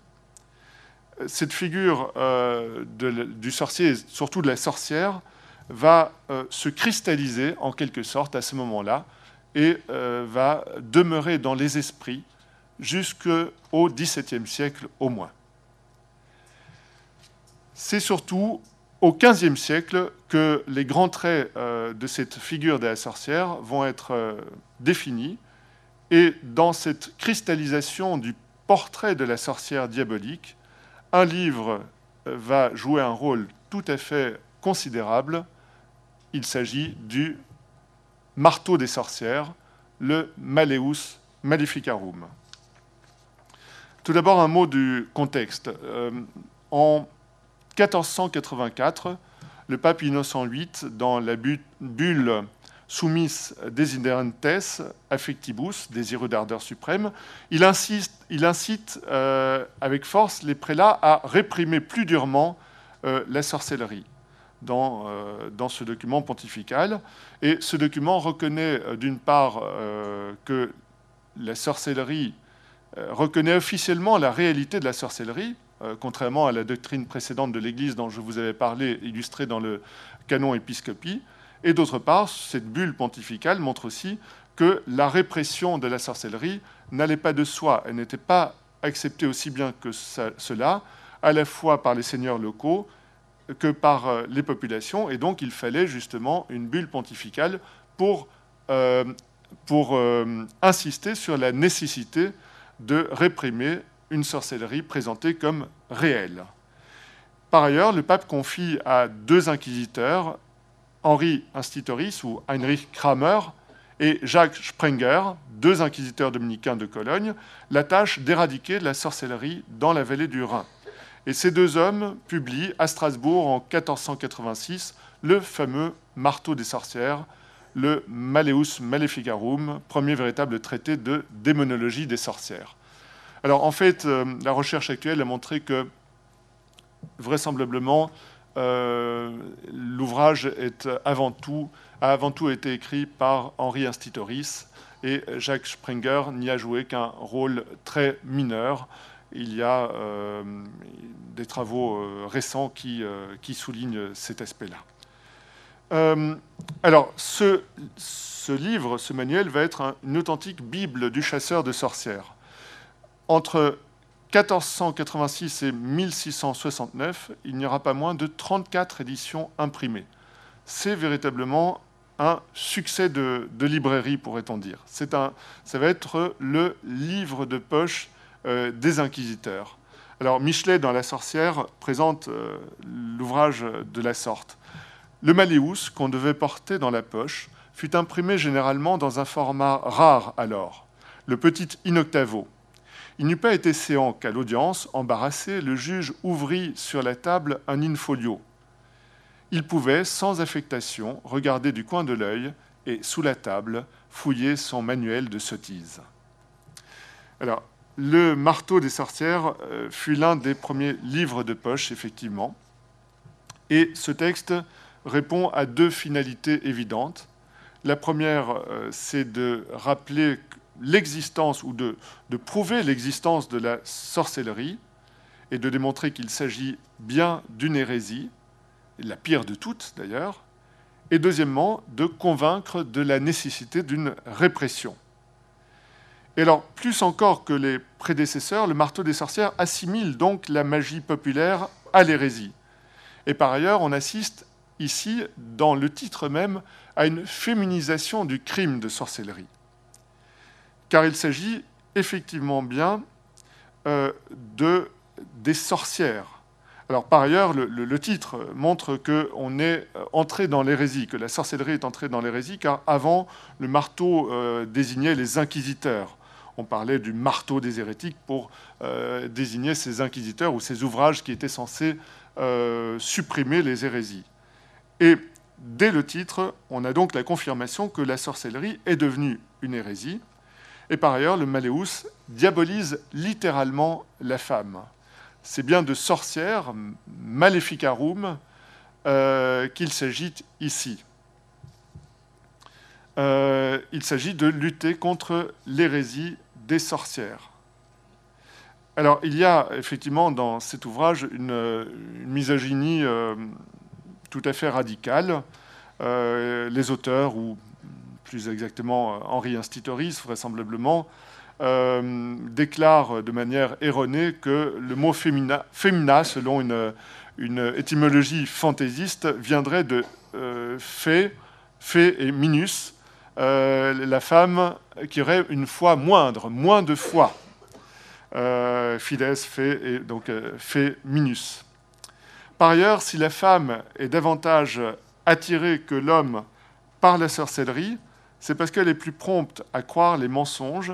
cette figure euh, du sorcier, surtout de la sorcière, va euh, se cristalliser en quelque sorte à ce moment-là et euh, va demeurer dans les esprits jusqu'au XVIIe siècle au moins. C'est surtout au XVe siècle que les grands traits de cette figure de la sorcière vont être définis et dans cette cristallisation du portrait de la sorcière diabolique, un livre va jouer un rôle tout à fait considérable. Il s'agit du marteau des sorcières, le Maleus Maleficarum. Tout d'abord, un mot du contexte. Euh, en 1484, le pape Innocent VIII, dans la bulle soumis desiderantes affectibus, désireux d'ardeur suprême, il, incite euh, avec force les prélats à réprimer plus durement euh, la sorcellerie dans, euh, dans, ce document pontifical. Et ce document reconnaît d'une part que la sorcellerie reconnaît officiellement la réalité de la sorcellerie, contrairement à la doctrine précédente de l'Église dont je vous avais parlé, illustrée dans le canon épiscopie, et d'autre part, cette bulle pontificale montre aussi que la répression de la sorcellerie n'allait pas de soi, elle n'était pas acceptée aussi bien que cela, à la fois par les seigneurs locaux que par euh, les populations, et donc il fallait justement une bulle pontificale pour, euh, euh, insister sur la nécessité de réprimer une sorcellerie présentée comme réelle. Par ailleurs, le pape confie à deux inquisiteurs Henri Institoris ou Heinrich Kramer et Jacques Sprenger, deux inquisiteurs dominicains de Cologne, la tâche d'éradiquer la sorcellerie dans la vallée du Rhin. Et ces deux hommes publient à Strasbourg en 1486 le fameux Marteau des sorcières, le Maleus Maleficarum, premier véritable traité de démonologie des sorcières. Alors en fait, euh, la recherche actuelle a montré que vraisemblablement l'ouvrage est avant tout, a avant tout été écrit par Henri Institoris et Jacques Springer n'y a joué qu'un rôle très mineur. Il y a euh, des travaux euh, récents qui, qui, soulignent cet aspect-là. alors, ce, ce, livre, ce manuel, va être une authentique Bible du chasseur de sorcières. Entre 1486 et 1669, il n'y aura pas moins de 34 éditions imprimées. C'est véritablement un succès de, librairie, pourrait-on dire. Un, ça va être le livre de poche euh, des inquisiteurs. Alors Michelet, dans La sorcière, présente euh, l'ouvrage de la sorte. Le Maléus, qu'on devait porter dans la poche, fut imprimé généralement dans un format rare alors, le petit in octavo, Il n'eût pas été séant qu'à l'audience, embarrassé, le juge ouvrit sur la table un in-folio. Il pouvait, sans affectation, regarder du coin de l'œil et, sous la table, fouiller son manuel de sottise. Alors, le marteau des sorcières euh, fut l'un des premiers livres de poche, effectivement. Et ce texte répond à deux finalités évidentes. La première, euh, c'est de rappeler l'existence ou de, prouver l'existence de la sorcellerie et de démontrer qu'il s'agit bien d'une hérésie, la pire de toutes d'ailleurs, et deuxièmement, de convaincre de la nécessité d'une répression. Et alors, plus encore que les prédécesseurs, le marteau des sorcières assimile donc la magie populaire à l'hérésie. Et par ailleurs, on assiste ici, dans le titre même, à une féminisation du crime de sorcellerie. Car il s'agit effectivement bien euh, de, des sorcières. Par ailleurs, le, titre montre qu'on est entré dans l'hérésie, que la sorcellerie est entrée dans l'hérésie, car avant, le marteau euh, désignait les inquisiteurs. On parlait du marteau des hérétiques pour euh, désigner ces inquisiteurs ou ces ouvrages qui étaient censés supprimer les hérésies. Et dès le titre, on a donc la confirmation que la sorcellerie est devenue une hérésie. Et par ailleurs, le Maléus diabolise littéralement la femme. C'est bien de sorcière, maleficarum, euh, qu'il s'agit ici. Euh, il s'agit de lutter contre l'hérésie des sorcières. Alors, il y a effectivement dans cet ouvrage une, misogynie euh, tout à fait radical. Euh, les auteurs, ou plus exactement Henri Institoris vraisemblablement, euh, déclarent de manière erronée que le mot fémina, selon une, une, étymologie fantaisiste, viendrait de euh, fée, et minus, euh, la femme qui aurait une foi moindre, moins de foi. fides, fée, et donc fée minus. Par ailleurs, si la femme est davantage attirée que l'homme par la sorcellerie, c'est parce qu'elle est plus prompte à croire les mensonges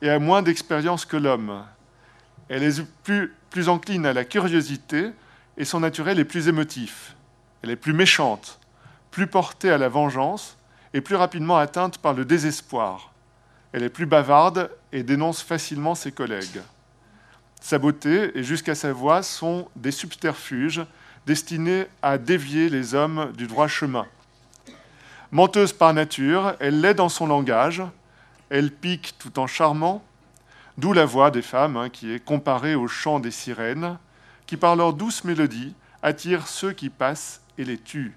et a moins d'expérience que l'homme. Elle est plus, plus encline à la curiosité et son naturel est plus émotif. Elle est plus méchante, plus portée à la vengeance et plus rapidement atteinte par le désespoir. Elle est plus bavarde et dénonce facilement ses collègues. Sa beauté et jusqu'à sa voix sont des subterfuges destinée à dévier les hommes du droit chemin. Menteuse par nature, elle l'est dans son langage, elle pique tout en charmant, d'où la voix des femmes hein, qui est comparée au chant des sirènes, qui par leur douce mélodie attirent ceux qui passent et les tuent.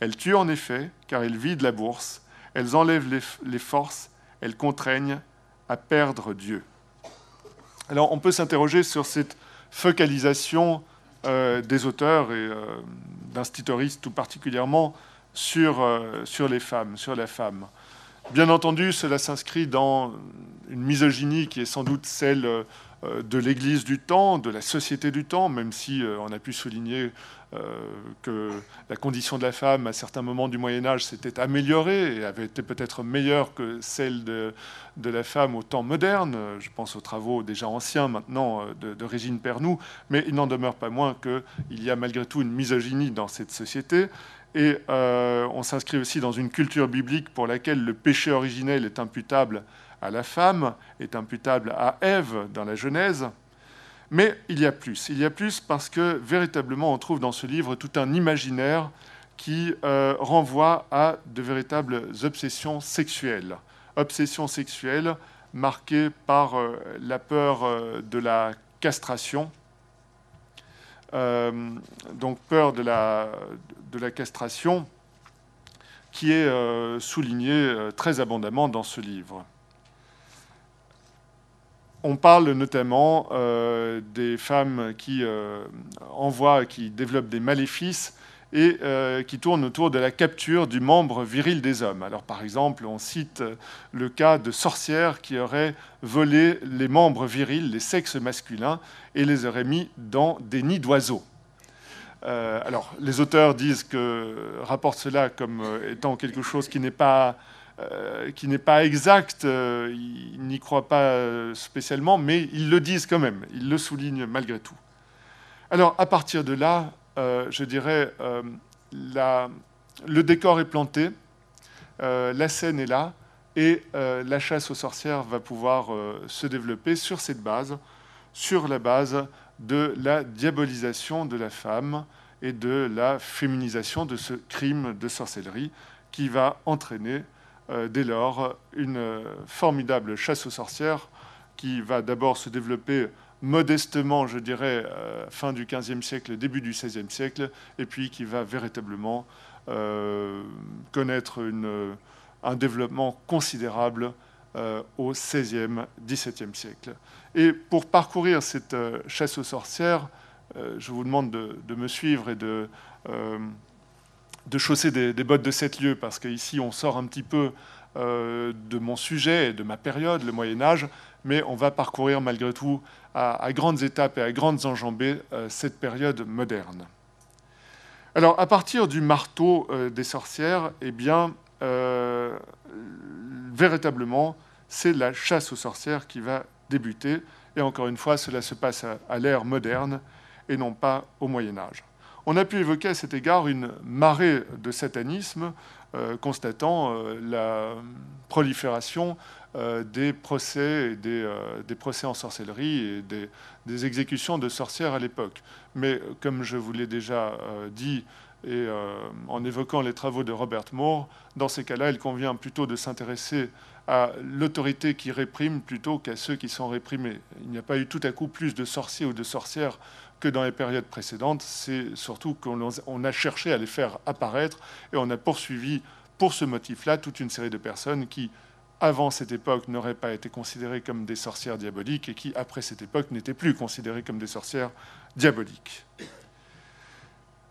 Elles tuent en effet, car elles vident la bourse, elles enlèvent les, forces, elles contraignent à perdre Dieu. Alors on peut s'interroger sur cette focalisation euh, des auteurs et euh, tout particulièrement sur, euh, sur les femmes, sur la femme. Bien entendu, cela s'inscrit dans une misogynie qui est sans doute celle euh, de l'Église du temps, de la société du temps, même si euh, on a pu souligner que la condition de la femme à certains moments du Moyen Âge s'était améliorée et avait été peut-être meilleure que celle de, la femme au temps moderne. Je pense aux travaux déjà anciens maintenant de, Régine Pernoud, mais il n'en demeure pas moins qu'il y a malgré tout une misogynie dans cette société. Et on s'inscrit aussi dans une culture biblique pour laquelle le péché originel est imputable à la femme, est imputable à Ève dans la Genèse. Mais il y a plus. Il y a plus parce que véritablement on trouve dans ce livre tout un imaginaire qui euh, renvoie à de véritables obsessions sexuelles. Obsessions sexuelles marquées par euh, la peur euh, de la castration. Donc peur de la, castration qui est soulignée très abondamment dans ce livre. On parle notamment euh, des femmes qui euh, envoient, qui développent des maléfices et euh, qui tournent autour de la capture du membre viril des hommes. Alors par exemple, on cite le cas de sorcières qui auraient volé les membres virils, les sexes masculins, et les auraient mis dans des nids d'oiseaux. alors les auteurs disent que rapportent cela comme étant quelque chose qui n'est pas qui n'est pas exact, ils n'y croient pas spécialement, mais ils le disent quand même, ils le soulignent malgré tout. Alors à partir de là, je dirais, le décor est planté, la scène est là, et la chasse aux sorcières va pouvoir se développer sur cette base, sur la base de la diabolisation de la femme et de la féminisation de ce crime de sorcellerie qui va entraîner euh, dès lors une euh, formidable chasse aux sorcières qui va d'abord se développer modestement, je dirais, euh, fin du XVe siècle, début du XVIe siècle, et puis qui va véritablement connaître un développement considérable au XVIe, XVIIe siècle. Et pour parcourir cette euh, chasse aux sorcières, euh, je vous demande de, me suivre et de, euh, de chausser des, bottes de sept lieues, parce qu'ici on sort un petit peu de mon sujet et de ma période, le Moyen Âge, mais on va parcourir malgré tout à, grandes étapes et à grandes enjambées cette période moderne. Alors à partir du marteau des sorcières, eh bien, véritablement, c'est la chasse aux sorcières qui va débuter. Et encore une fois, cela se passe à, l'ère moderne et non pas au Moyen Âge. On a pu évoquer à cet égard une marée de satanisme euh, constatant euh, la prolifération euh, des procès, et des, procès en sorcellerie et des, des exécutions de sorcières à l'époque. Mais comme je vous l'ai déjà dit, et en évoquant les travaux de Robert Moore, dans ces cas-là, il convient plutôt de s'intéresser à l'autorité qui réprime plutôt qu'à ceux qui sont réprimés. Il n'y a pas eu tout à coup plus de sorciers ou de sorcières que dans les périodes précédentes. C'est surtout qu'on a cherché à les faire apparaître et on a poursuivi pour ce motif-là toute une série de personnes qui, avant cette époque, n'auraient pas été considérées comme des sorcières diaboliques et qui, après cette époque, n'étaient plus considérées comme des sorcières diaboliques.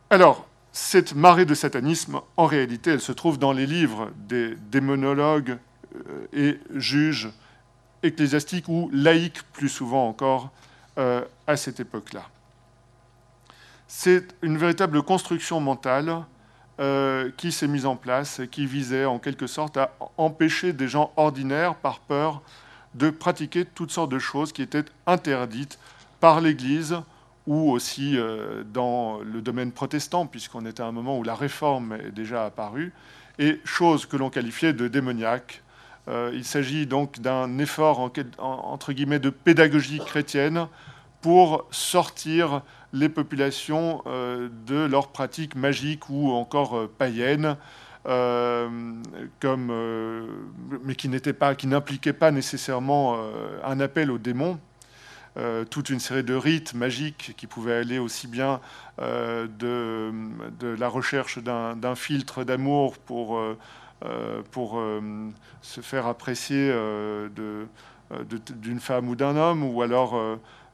Alors, cette marée de satanisme, en réalité, elle se trouve dans les livres des démonologues euh, et juge ecclésiastique ou laïque plus souvent encore euh, à cette époque-là. C'est une véritable construction mentale euh, qui s'est mise en place et qui visait en quelque sorte à empêcher des gens ordinaires par peur de pratiquer toutes sortes de choses qui étaient interdites par l'Église ou aussi dans le domaine protestant, puisqu'on était à un moment où la réforme est déjà apparue, et choses que l'on qualifiait de démoniaques, euh, il s'agit donc d'un effort entre guillemets de pédagogie chrétienne pour sortir les populations euh, de leurs pratiques magiques ou encore euh, païennes, comme, mais qui n'impliquaient pas nécessairement un appel aux démons. toute une série de rites magiques qui pouvaient aller aussi bien de, de, la recherche d'un filtre d'amour pour euh, pour euh, se faire apprécier euh, d'une femme ou d'un homme, ou alors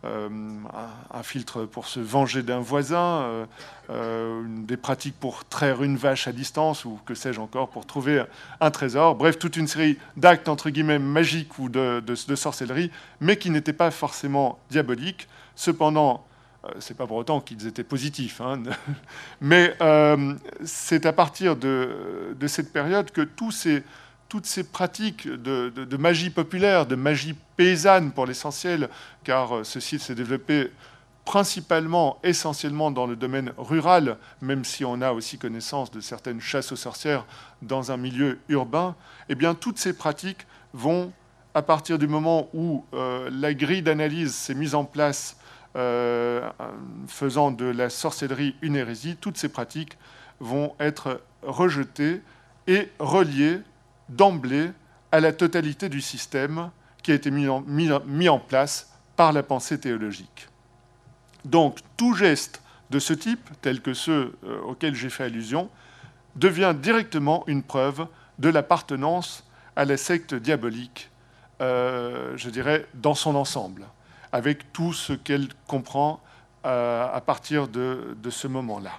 un filtre pour se venger d'un voisin, des pratiques pour traire une vache à distance, ou que sais-je encore, pour trouver un trésor. Bref, toute une série d'actes, entre guillemets, magiques ou de, sorcellerie, mais qui n'étaient pas forcément diaboliques. Cependant, euh, c'est pas pour autant qu'ils étaient positifs, hein. mais euh, c'est à partir de, cette période que toutes ces pratiques de, magie populaire, de magie paysanne pour l'essentiel, car euh, ceci s'est développé principalement, essentiellement dans le domaine rural, même si on a aussi connaissance de certaines chasses aux sorcières dans un milieu urbain, eh bien toutes ces pratiques vont, à partir du moment où la grille d'analyse s'est mise en place euh, faisant de la sorcellerie une hérésie, toutes ces pratiques vont être rejetées et reliées d'emblée à la totalité du système qui a été mis en, place par la pensée théologique. Donc tout geste de ce type, tel que ceux euh, auxquels j'ai fait allusion, devient directement une preuve de l'appartenance à la secte diabolique, euh, je dirais, dans son ensemble avec tout ce qu'elle comprend euh, à partir de, ce moment-là.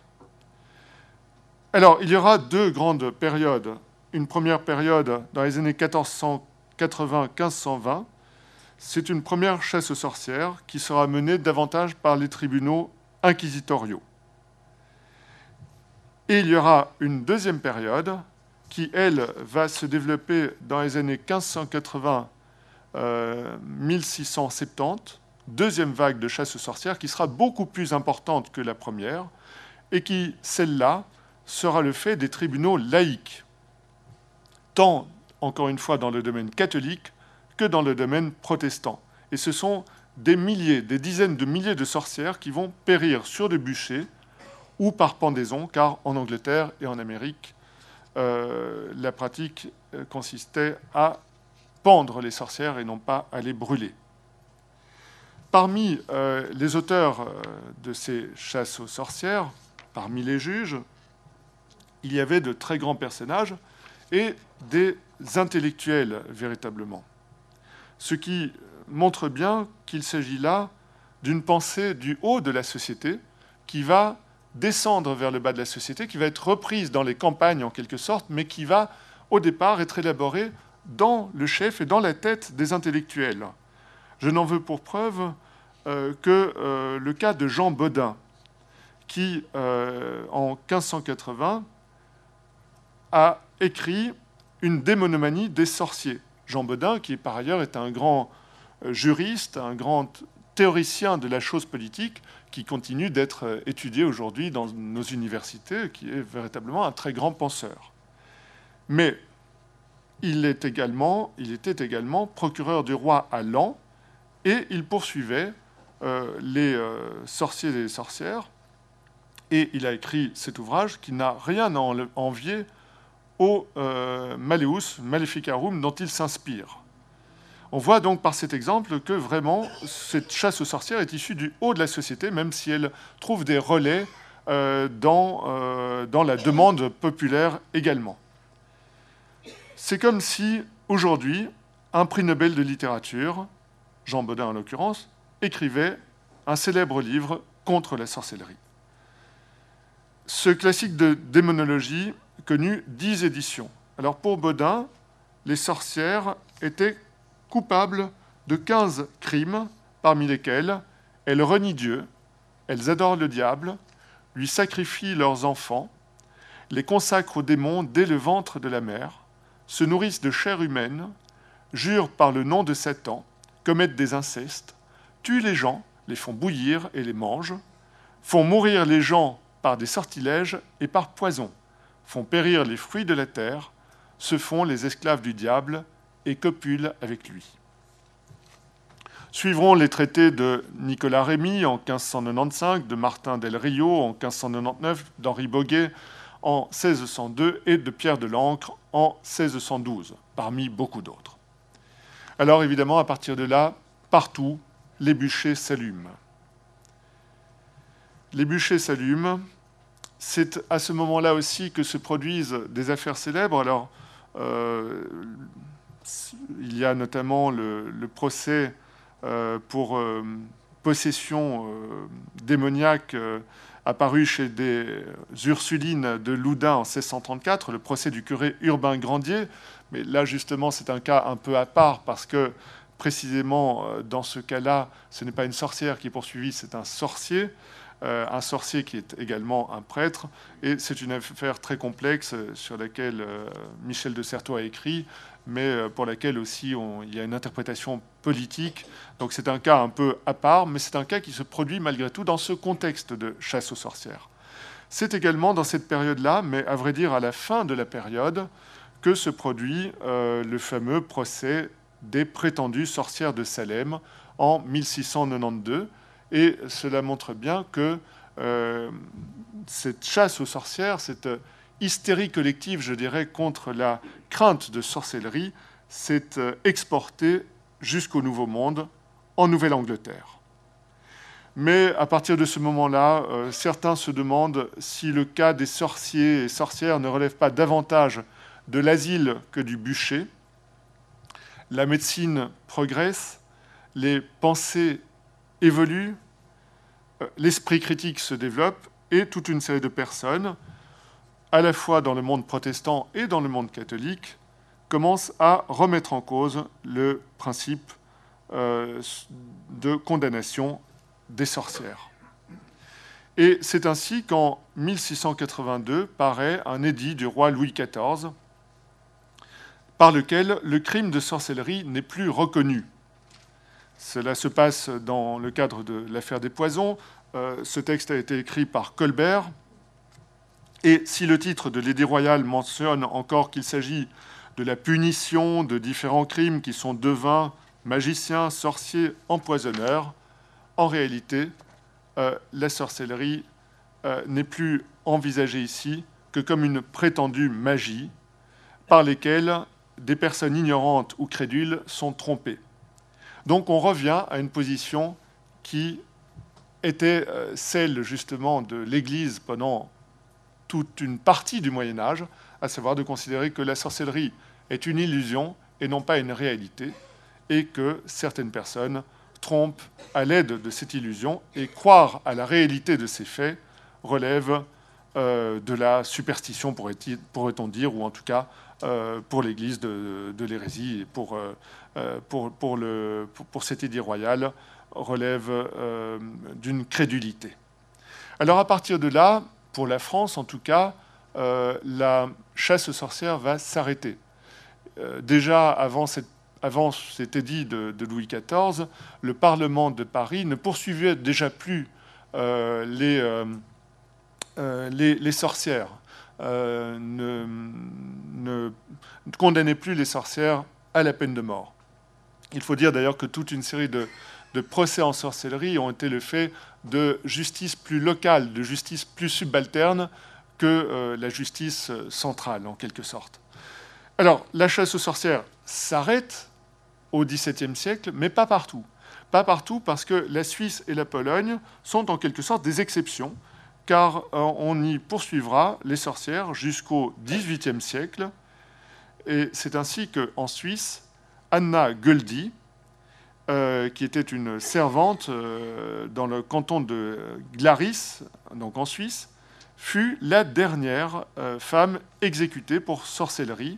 Alors, il y aura deux grandes périodes. Une première période dans les années 1480-1520, c'est une première chasse aux sorcières qui sera menée davantage par les tribunaux inquisitoriaux. Et il y aura une deuxième période qui, elle, va se développer dans les années 1580-1670, euh, deuxième vague de chasse aux sorcières, qui sera beaucoup plus importante que la première, et qui, celle-là, sera le fait des tribunaux laïques, tant, encore une fois, dans le domaine catholique que dans le domaine protestant. Et ce sont des milliers, des dizaines de milliers de sorcières qui vont périr sur des bûchers ou par pendaison, car en Angleterre et en Amérique, euh, la pratique euh, consistait à pendre les sorcières et non pas à les brûler. Parmi euh, les auteurs de ces chasses aux sorcières, parmi les juges, il y avait de très grands personnages et des intellectuels véritablement. Ce qui montre bien qu'il s'agit là d'une pensée du haut de la société qui va descendre vers le bas de la société, qui va être reprise dans les campagnes en quelque sorte, mais qui va au départ être élaborée dans le chef et dans la tête des intellectuels. Je n'en veux pour preuve euh, que euh, le cas de Jean Bodin, qui, euh, en 1580, a écrit une démonomanie des sorciers. Jean Bodin, qui par ailleurs est un grand juriste, un grand théoricien de la chose politique, qui continue d'être étudié aujourd'hui dans nos universités, qui est véritablement un très grand penseur. Mais il, était également procureur du roi à Lan, et il poursuivait euh, les euh, sorciers et les sorcières, et il a écrit cet ouvrage qui n'a rien à envier au euh, Maleus Maleficarum dont il s'inspire. On voit donc par cet exemple que vraiment cette chasse aux sorcières est issue du haut de la société, même si elle trouve des relais euh, euh, dans la demande populaire également. C'est comme si aujourd'hui, un prix Nobel de littérature, Jean Baudin en l'occurrence, écrivait un célèbre livre contre la sorcellerie. Ce classique de démonologie connu dix éditions. Alors pour Baudin, les sorcières étaient coupables de 15 crimes, parmi lesquels elles renient Dieu, elles adorent le diable, lui sacrifient leurs enfants, les consacrent aux démons dès le ventre de la mère, se nourrissent de chair humaine, jurent par le nom de Satan, commettent des incestes, tuent les gens, les font bouillir et les mangent, font mourir les gens par des sortilèges et par poison, font périr les fruits de la terre, se font les esclaves du diable et copule avec lui. Suivront les traités de Nicolas Rémy en 1595, de Martin del Rio en 1599, d'Henri Boguet en 1602 et de Pierre de l'Ancre en 1612, parmi beaucoup d'autres. Alors évidemment, à partir de là, partout, les bûchers s'allument. Les bûchers s'allument. C'est à ce moment-là aussi que se produisent des affaires célèbres. Alors, euh, il y a notamment le, procès euh, pour euh, possession démoniaque apparu chez des Ursulines de Loudun en 1634, le procès du curé Urbain Grandier. Mais là, justement, c'est un cas un peu à part parce que précisément dans ce cas-là, ce n'est pas une sorcière qui est poursuivie, c'est un sorcier. Un sorcier qui est également un prêtre. Et c'est une affaire très complexe sur laquelle Michel de Certeau a écrit, mais euh, pour laquelle aussi il y a une interprétation politique. Donc c'est un cas un peu à part, mais c'est un cas qui se produit malgré tout dans ce contexte de chasse aux sorcières. C'est également dans cette période-là, mais à vrai dire à la fin de la période, que se produit euh, le fameux procès des prétendues sorcières de Salem en 1692. Et cela montre bien que euh, cette chasse aux sorcières, cette hystérie collective, je dirais, contre la crainte de sorcellerie, s'est euh, exportée jusqu'au Nouveau Monde, en Nouvelle-Angleterre. Mais à partir de ce moment-là, euh, certains se demandent si le cas des sorciers et sorcières ne relève pas davantage de l'asile que du bûcher. La médecine progresse, les pensées évoluent, euh, l'esprit critique se développe et toute une série de personnes, à la fois dans le monde protestant et dans le monde catholique, commence à remettre en cause le principe euh, de condamnation des sorcières. Et c'est ainsi qu'en 1682 paraît un édit du roi Louis XIV par lequel le crime de sorcellerie n'est plus reconnu. Cela se passe dans le cadre de l'affaire des poisons. Euh, ce texte a été écrit par Colbert. Et si le titre de l'édit royal mentionne encore qu'il s'agit de la punition de différents crimes qui sont devins, magiciens, sorciers, empoisonneurs, en réalité, euh, la sorcellerie euh, n'est plus envisagée ici que comme une prétendue magie par lesquelles des personnes ignorantes ou crédules sont trompées. Donc on revient à une position qui était euh, celle justement de l'Église pendant toute une partie du Moyen Âge, à savoir de considérer que la sorcellerie est une illusion et non pas une réalité, et que certaines personnes trompent à l'aide de cette illusion, et croire à la réalité de ces faits relève euh, de la superstition, pourrait-on dire, ou en tout cas pour l'Église de, l'hérésie et pour, euh, pour, pour, le, pour, relève d'une crédulité. Alors à partir de là, pour la France en tout cas, la chasse aux sorcières va s'arrêter. déjà avant cette avant cet édit de, Louis XIV, le Parlement de Paris ne poursuivait déjà plus les, euh, les, sorcières, euh, ne, ne, plus les sorcières à la peine de mort. Il faut dire d'ailleurs que toute une série de, procès en sorcellerie ont été le fait de justice plus locale, de justice plus subalterne que euh, la justice centrale, en quelque sorte. Alors, la chasse aux sorcières s'arrête au XVIIe siècle, mais pas partout. Pas partout parce que la Suisse et la Pologne sont en quelque sorte des exceptions car euh, on y poursuivra les sorcières jusqu'au XVIIIe siècle. Et c'est ainsi qu'en Suisse, Anna Göldi, euh, qui était une servante euh, dans le canton de Glaris, donc en Suisse, fut la dernière femme exécutée pour sorcellerie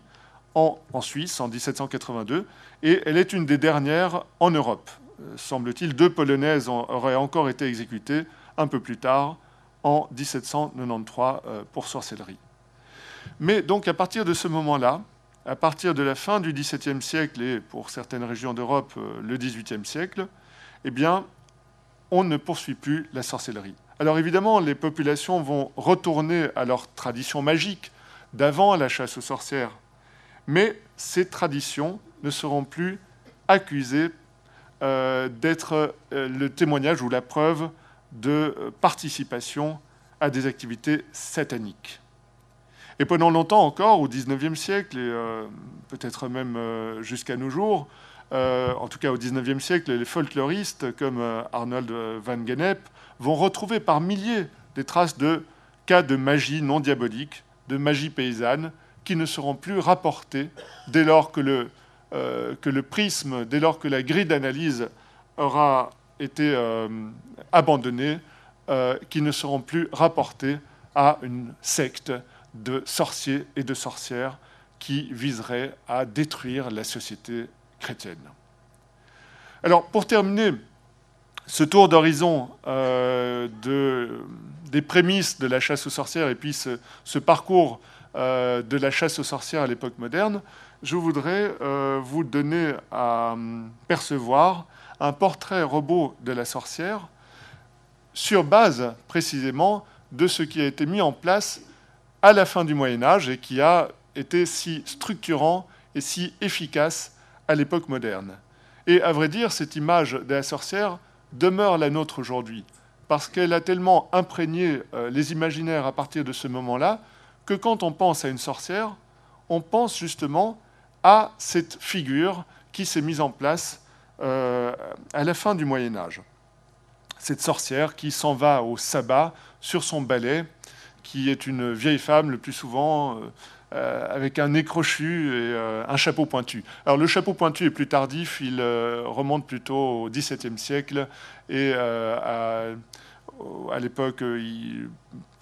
en, en, Suisse en 1782, et elle est une des dernières en Europe. Semble-t-il, deux Polonaises auraient encore été exécutées un peu plus tard, en 1793 euh, pour sorcellerie. Mais donc à partir de ce moment-là, à partir de la fin du XVIIe siècle et pour certaines régions d'Europe euh, le XVIIIe siècle, eh bien, on ne poursuit plus la sorcellerie. Alors évidemment, les populations vont retourner à leur tradition magique d'avant la chasse aux sorcières, mais ces traditions ne seront plus accusées euh, d'être le témoignage ou la preuve de euh, participation à des activités sataniques. Et pendant longtemps encore, au XIXe siècle, et euh, peut-être même euh, jusqu'à nos jours, en tout cas au XIXe siècle, les folkloristes comme Arnold van Gennep vont retrouver par milliers des traces de cas de magie non diabolique, de magie paysanne, qui ne seront plus rapportés dès lors que le, que le prisme, dès lors que la grille d'analyse aura été euh, abandonnés, euh, qui ne seront plus rapportés à une secte de sorciers et de sorcières qui viserait à détruire la société chrétienne. Alors, pour terminer ce tour d'horizon euh, de, des prémices de la chasse aux sorcières et puis ce, parcours de la chasse aux sorcières à l'époque moderne, je voudrais vous donner à percevoir un portrait robot de la sorcière sur base précisément de ce qui a été mis en place à la fin du Moyen Âge et qui a été si structurant et si efficace à l'époque moderne. Et à vrai dire, cette image de la sorcière demeure la nôtre aujourd'hui, parce qu'elle a tellement imprégné euh, les imaginaires à partir de ce moment-là, que quand on pense à une sorcière, on pense justement à cette figure qui s'est mise en place euh, à la fin du Moyen Âge. Cette sorcière qui s'en va au sabbat sur son balai, qui est une vieille femme le plus souvent, euh, euh, avec un nez crochu et un chapeau pointu. Alors le chapeau pointu est plus tardif, il remonte plutôt au XVIIe siècle et à, à l'époque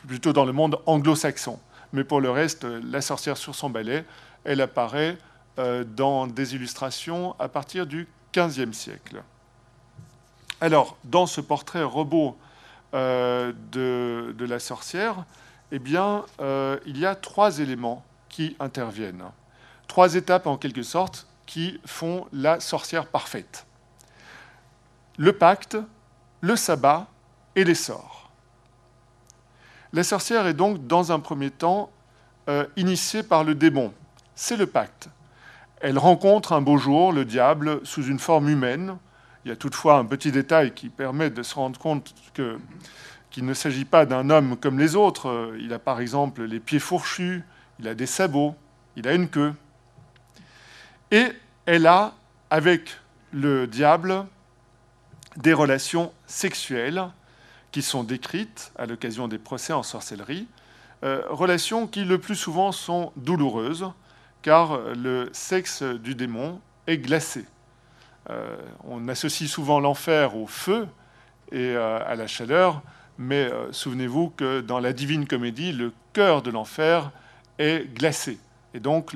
plutôt dans le monde anglo-saxon. Mais pour le reste, la sorcière sur son balai, elle apparaît dans des illustrations à partir du XVe siècle. Alors, dans ce portrait robot euh, de, la sorcière, eh bien, euh, il y a trois éléments qui interviennent. trois étapes en quelque sorte qui font la sorcière parfaite. Le pacte, le sabbat et les sorts. La sorcière est donc dans un premier temps euh, initiée par le démon. C'est le pacte. Elle rencontre un beau jour le diable sous une forme humaine. Il y a toutefois un petit détail qui permet de se rendre compte qu'il ne s'agit pas d'un homme comme les autres. Il a par exemple les pieds fourchus, il a des sabots, il a une queue. Et elle a, avec le diable, des relations sexuelles qui sont décrites à l'occasion des procès en sorcellerie, euh, relations qui le plus souvent sont douloureuses, car le sexe du démon est glacé. Euh, on associe souvent l'enfer au feu et euh, à la chaleur, mais souvenez-vous que dans la Divine Comédie, le cœur de l'enfer est glacé. Et donc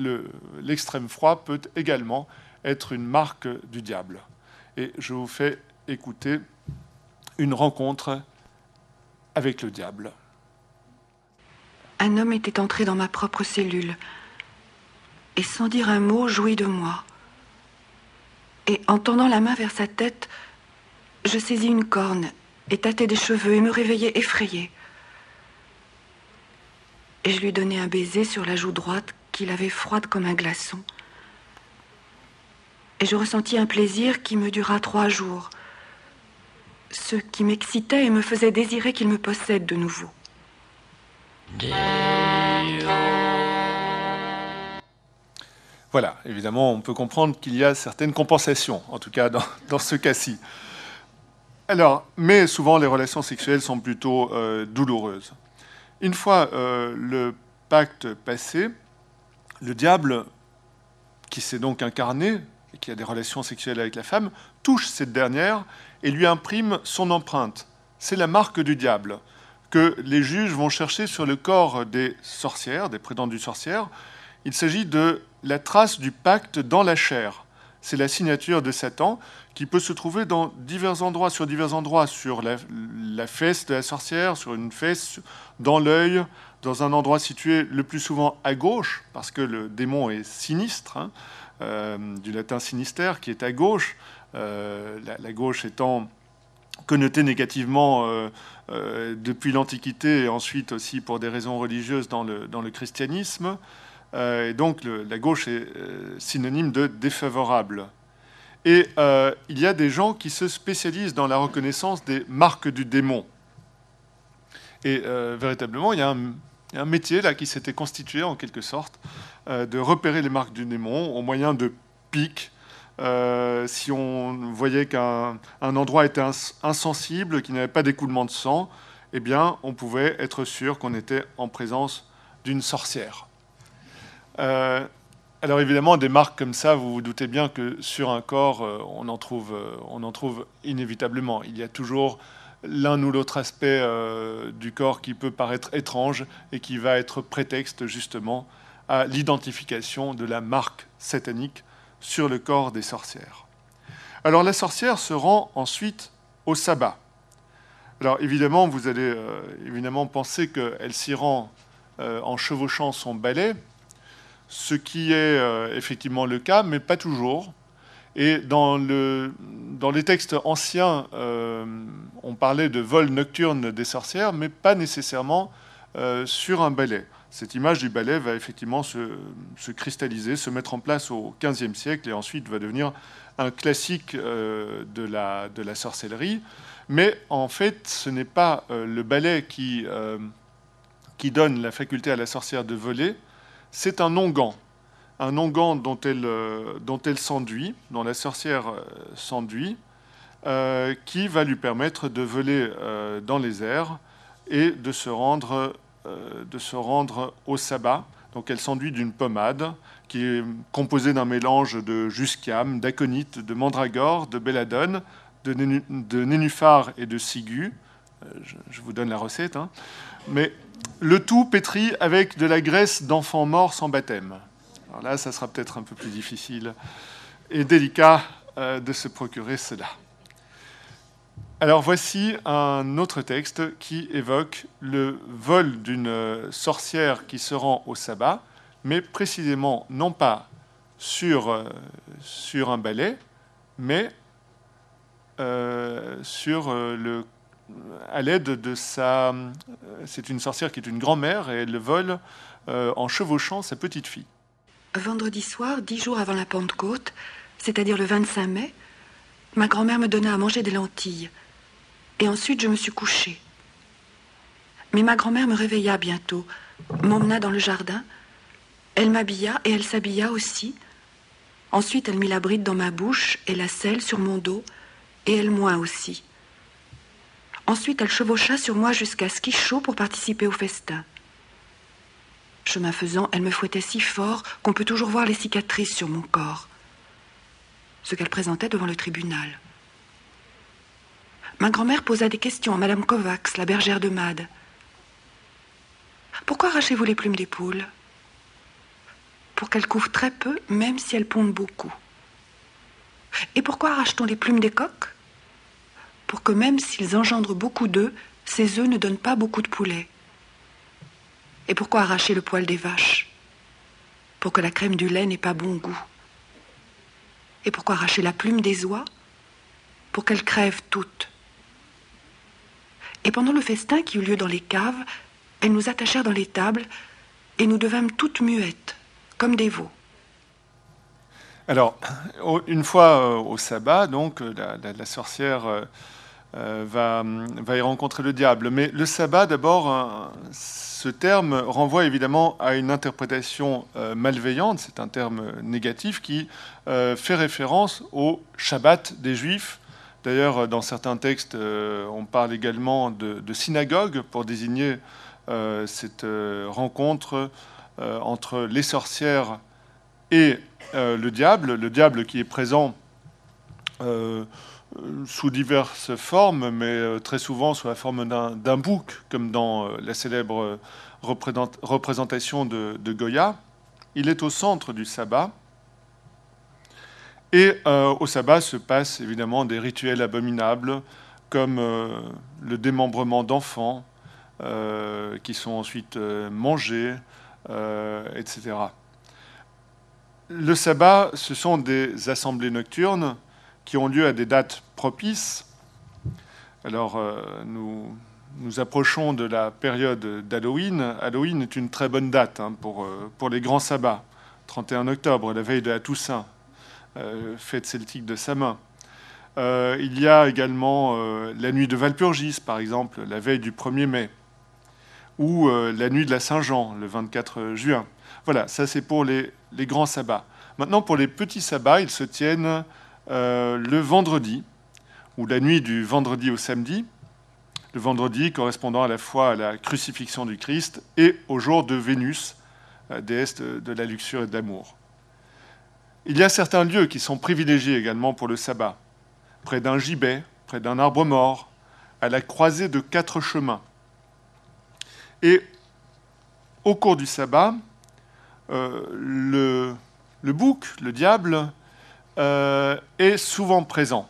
l'extrême froid peut également être une marque du diable. Et je vous fais écouter une rencontre avec le diable. Un homme était entré dans ma propre cellule et sans dire un mot jouit de moi. Et en tendant la main vers sa tête, je saisis une corne et tâtai des cheveux et me réveillai effrayé. Et je lui donnai un baiser sur la joue droite qu'il avait froide comme un glaçon. Et je ressentis un plaisir qui me dura trois jours, ce qui m'excitait et me faisait désirer qu'il me possède de nouveau. Voilà, évidemment, on peut comprendre qu'il y a certaines compensations, en tout cas dans, ce cas-ci. Alors, mais souvent les relations sexuelles sont plutôt euh, douloureuses. Une fois euh, le pacte passé, le diable, qui s'est donc incarné et qui a des relations sexuelles avec la femme, touche cette dernière et lui imprime son empreinte. C'est la marque du diable que les juges vont chercher sur le corps des sorcières, des prétendues sorcières. Il s'agit de la trace du pacte dans la chair. C'est la signature de Satan qui peut se trouver dans divers endroits, sur divers endroits, sur la, fesse de la sorcière, sur une fesse, dans l'œil, dans un endroit situé le plus souvent à gauche, parce que le démon est sinistre, hein, euh, du latin sinister, qui est à gauche, euh, la, gauche étant connotée négativement euh, depuis l'Antiquité et ensuite aussi pour des raisons religieuses dans dans le christianisme. Et donc la gauche est synonyme de défavorable. Et il y a des gens qui se spécialisent dans la reconnaissance des marques du démon. Et véritablement, il y a un, métier là qui s'était constitué en quelque sorte euh, de repérer les marques du démon au moyen de pics. Euh, si on voyait qu'un endroit était insensible, qu'il n'y avait pas d'écoulement de sang, eh bien, on pouvait être sûr qu'on était en présence d'une sorcière. Euh, alors évidemment, des marques comme ça, vous vous doutez bien que sur un corps, on en trouve, on en trouve inévitablement. Il y a toujours l'un ou l'autre aspect euh, du corps qui peut paraître étrange et qui va être prétexte justement à l'identification de la marque satanique sur le corps des sorcières. Alors la sorcière se rend ensuite au sabbat. Alors évidemment, vous allez euh, évidemment penser qu'elle s'y rend euh, en chevauchant son balai, ce qui est effectivement le cas, mais pas toujours. Et dans, le, dans les textes anciens, euh, on parlait de vol nocturne des sorcières, mais pas nécessairement euh, sur un balai. Cette image du balai va effectivement se, se, cristalliser, se mettre en place au XVe siècle et ensuite va devenir un classique euh, de, la, sorcellerie. Mais en fait, ce n'est pas le balai qui donne la faculté à la sorcière de voler, c'est un onguent un onguent dont elle, euh, dont s'enduit, dont la sorcière euh, s'enduit, euh, qui va lui permettre de voler dans les airs et de se rendre, au sabbat. Donc elle s'enduit d'une pommade qui est composée d'un mélange de jusquiam, d'aconite, de mandragore, de belladone, de, nénuphar et de ciguë. Je, vous donne la recette. Hein. Le tout pétri avec de la graisse d'enfants morts sans baptême. Alors là, ça sera peut-être un peu plus difficile et délicat euh, de se procurer cela. Alors voici un autre texte qui évoque le vol d'une sorcière qui se rend au sabbat, mais précisément non pas sur, sur un balai, mais sur le à l'aide de sa... C'est une sorcière qui est une grand-mère et elle vole en chevauchant sa petite fille. Vendredi soir, dix jours avant la Pentecôte, c'est-à-dire le 25 mai, ma grand-mère me donna à manger des lentilles. Et ensuite, je me suis couchée. Mais ma grand-mère me réveilla bientôt, m'emmena dans le jardin. Elle m'habilla et elle s'habilla aussi. Ensuite, elle mit la bride dans ma bouche et la selle sur mon dos, et elle moins aussi. Ensuite, elle chevaucha sur moi jusqu'à chaud pour participer au festin. Chemin faisant, elle me fouettait si fort qu'on peut toujours voir les cicatrices sur mon corps ce qu'elle présentait devant le tribunal. Ma grand-mère posa des questions à Madame Kovacs, la bergère de Mad. Pourquoi arrachez-vous les plumes des poules? Pour qu'elles couvrent très peu, même si elles pondent beaucoup. Et pourquoi arrache-t-on les plumes des coqs? Pour que même s'ils engendrent beaucoup d'œufs, ces œufs ne donnent pas beaucoup de poulets. Et pourquoi arracher le poil des vaches? Pour que la crème du lait n'ait pas bon goût. Et pourquoi arracher la plume des oies? Pour qu'elles crèvent toutes. Et pendant le festin qui eut lieu dans les caves, elles nous attachèrent dans les tables et nous devînmes toutes muettes, comme des veaux. Alors, une fois euh, au sabbat, donc, euh, la, sorcière euh, va, va, y rencontrer le diable. Mais le sabbat, d'abord, ce terme renvoie évidemment à une interprétation malveillante, c'est un terme négatif qui fait référence au Shabbat des Juifs. D'ailleurs, dans certains textes, on parle également de, synagogue pour désigner cette rencontre entre les sorcières et le diable, le diable qui est présent sous diverses formes, mais euh, très souvent sous la forme d'un bouc, comme dans euh, la célèbre représentation de, Goya. Il est au centre du sabbat. Et euh, au sabbat se passent évidemment des rituels abominables, comme le démembrement d'enfants, qui sont ensuite mangés, etc. Le sabbat, ce sont des assemblées nocturnes qui ont lieu à des dates propices. Alors, euh, nous nous approchons de la période d'Halloween. Halloween est une très bonne date hein, pour, euh, pour les grands sabbats. 31 octobre, la veille de la Toussaint, euh, fête celtique de sa main. il y a également la nuit de Valpurgis, par exemple, la veille du 1er mai, ou la nuit de la Saint-Jean, le 24 juin. Voilà, ça c'est pour les, grands sabbats. Maintenant, pour les petits sabbats, ils se tiennent euh, le vendredi, ou la nuit du vendredi au samedi, le vendredi correspondant à la fois à la crucifixion du Christ et au jour de Vénus, euh, déesse de la luxure et de l'amour. Il y a certains lieux qui sont privilégiés également pour le sabbat, près d'un gibet, près d'un arbre mort, à la croisée de quatre chemins. Et au cours du sabbat, le, le bouc, le diable, euh, est souvent présent.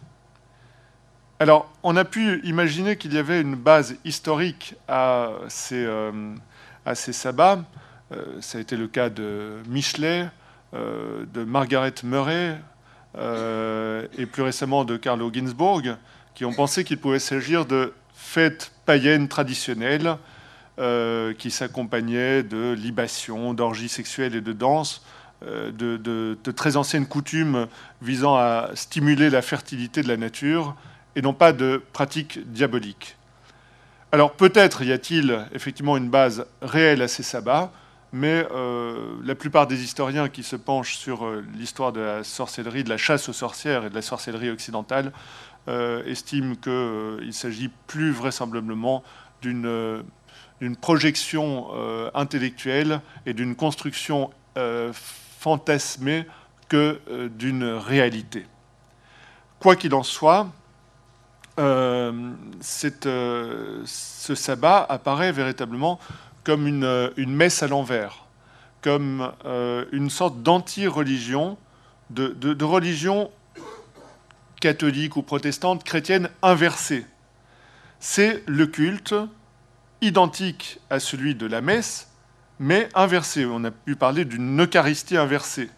Alors, on a pu imaginer qu'il y avait une base historique à ces, euh, à ces sabbats. Euh, ça a été le cas de Michelet, de Margaret Murray et plus récemment de Carlo Ginzburg, qui ont pensé qu'il pouvait s'agir de fêtes païennes traditionnelles qui s'accompagnaient de libations, d'orgies sexuelles et de danses euh, de, très anciennes coutumes visant à stimuler la fertilité de la nature et non pas de pratiques diaboliques. Alors peut-être y a-t-il effectivement une base réelle à ces sabbats, mais euh, la plupart des historiens qui se penchent sur euh, l'histoire de la sorcellerie, de la chasse aux sorcières et de la sorcellerie occidentale estiment qu'il s'agit plus vraisemblablement d'une projection intellectuelle et d'une construction fantasmé que euh, d'une réalité. Quoi qu'il en soit, euh, euh, ce sabbat apparaît véritablement comme une, messe à l'envers, comme une sorte d'anti-religion, de, de, religion catholique ou protestante, chrétienne inversée. C'est le culte identique à celui de la messe, mais inversé. On a pu parler d'une Eucharistie inversée.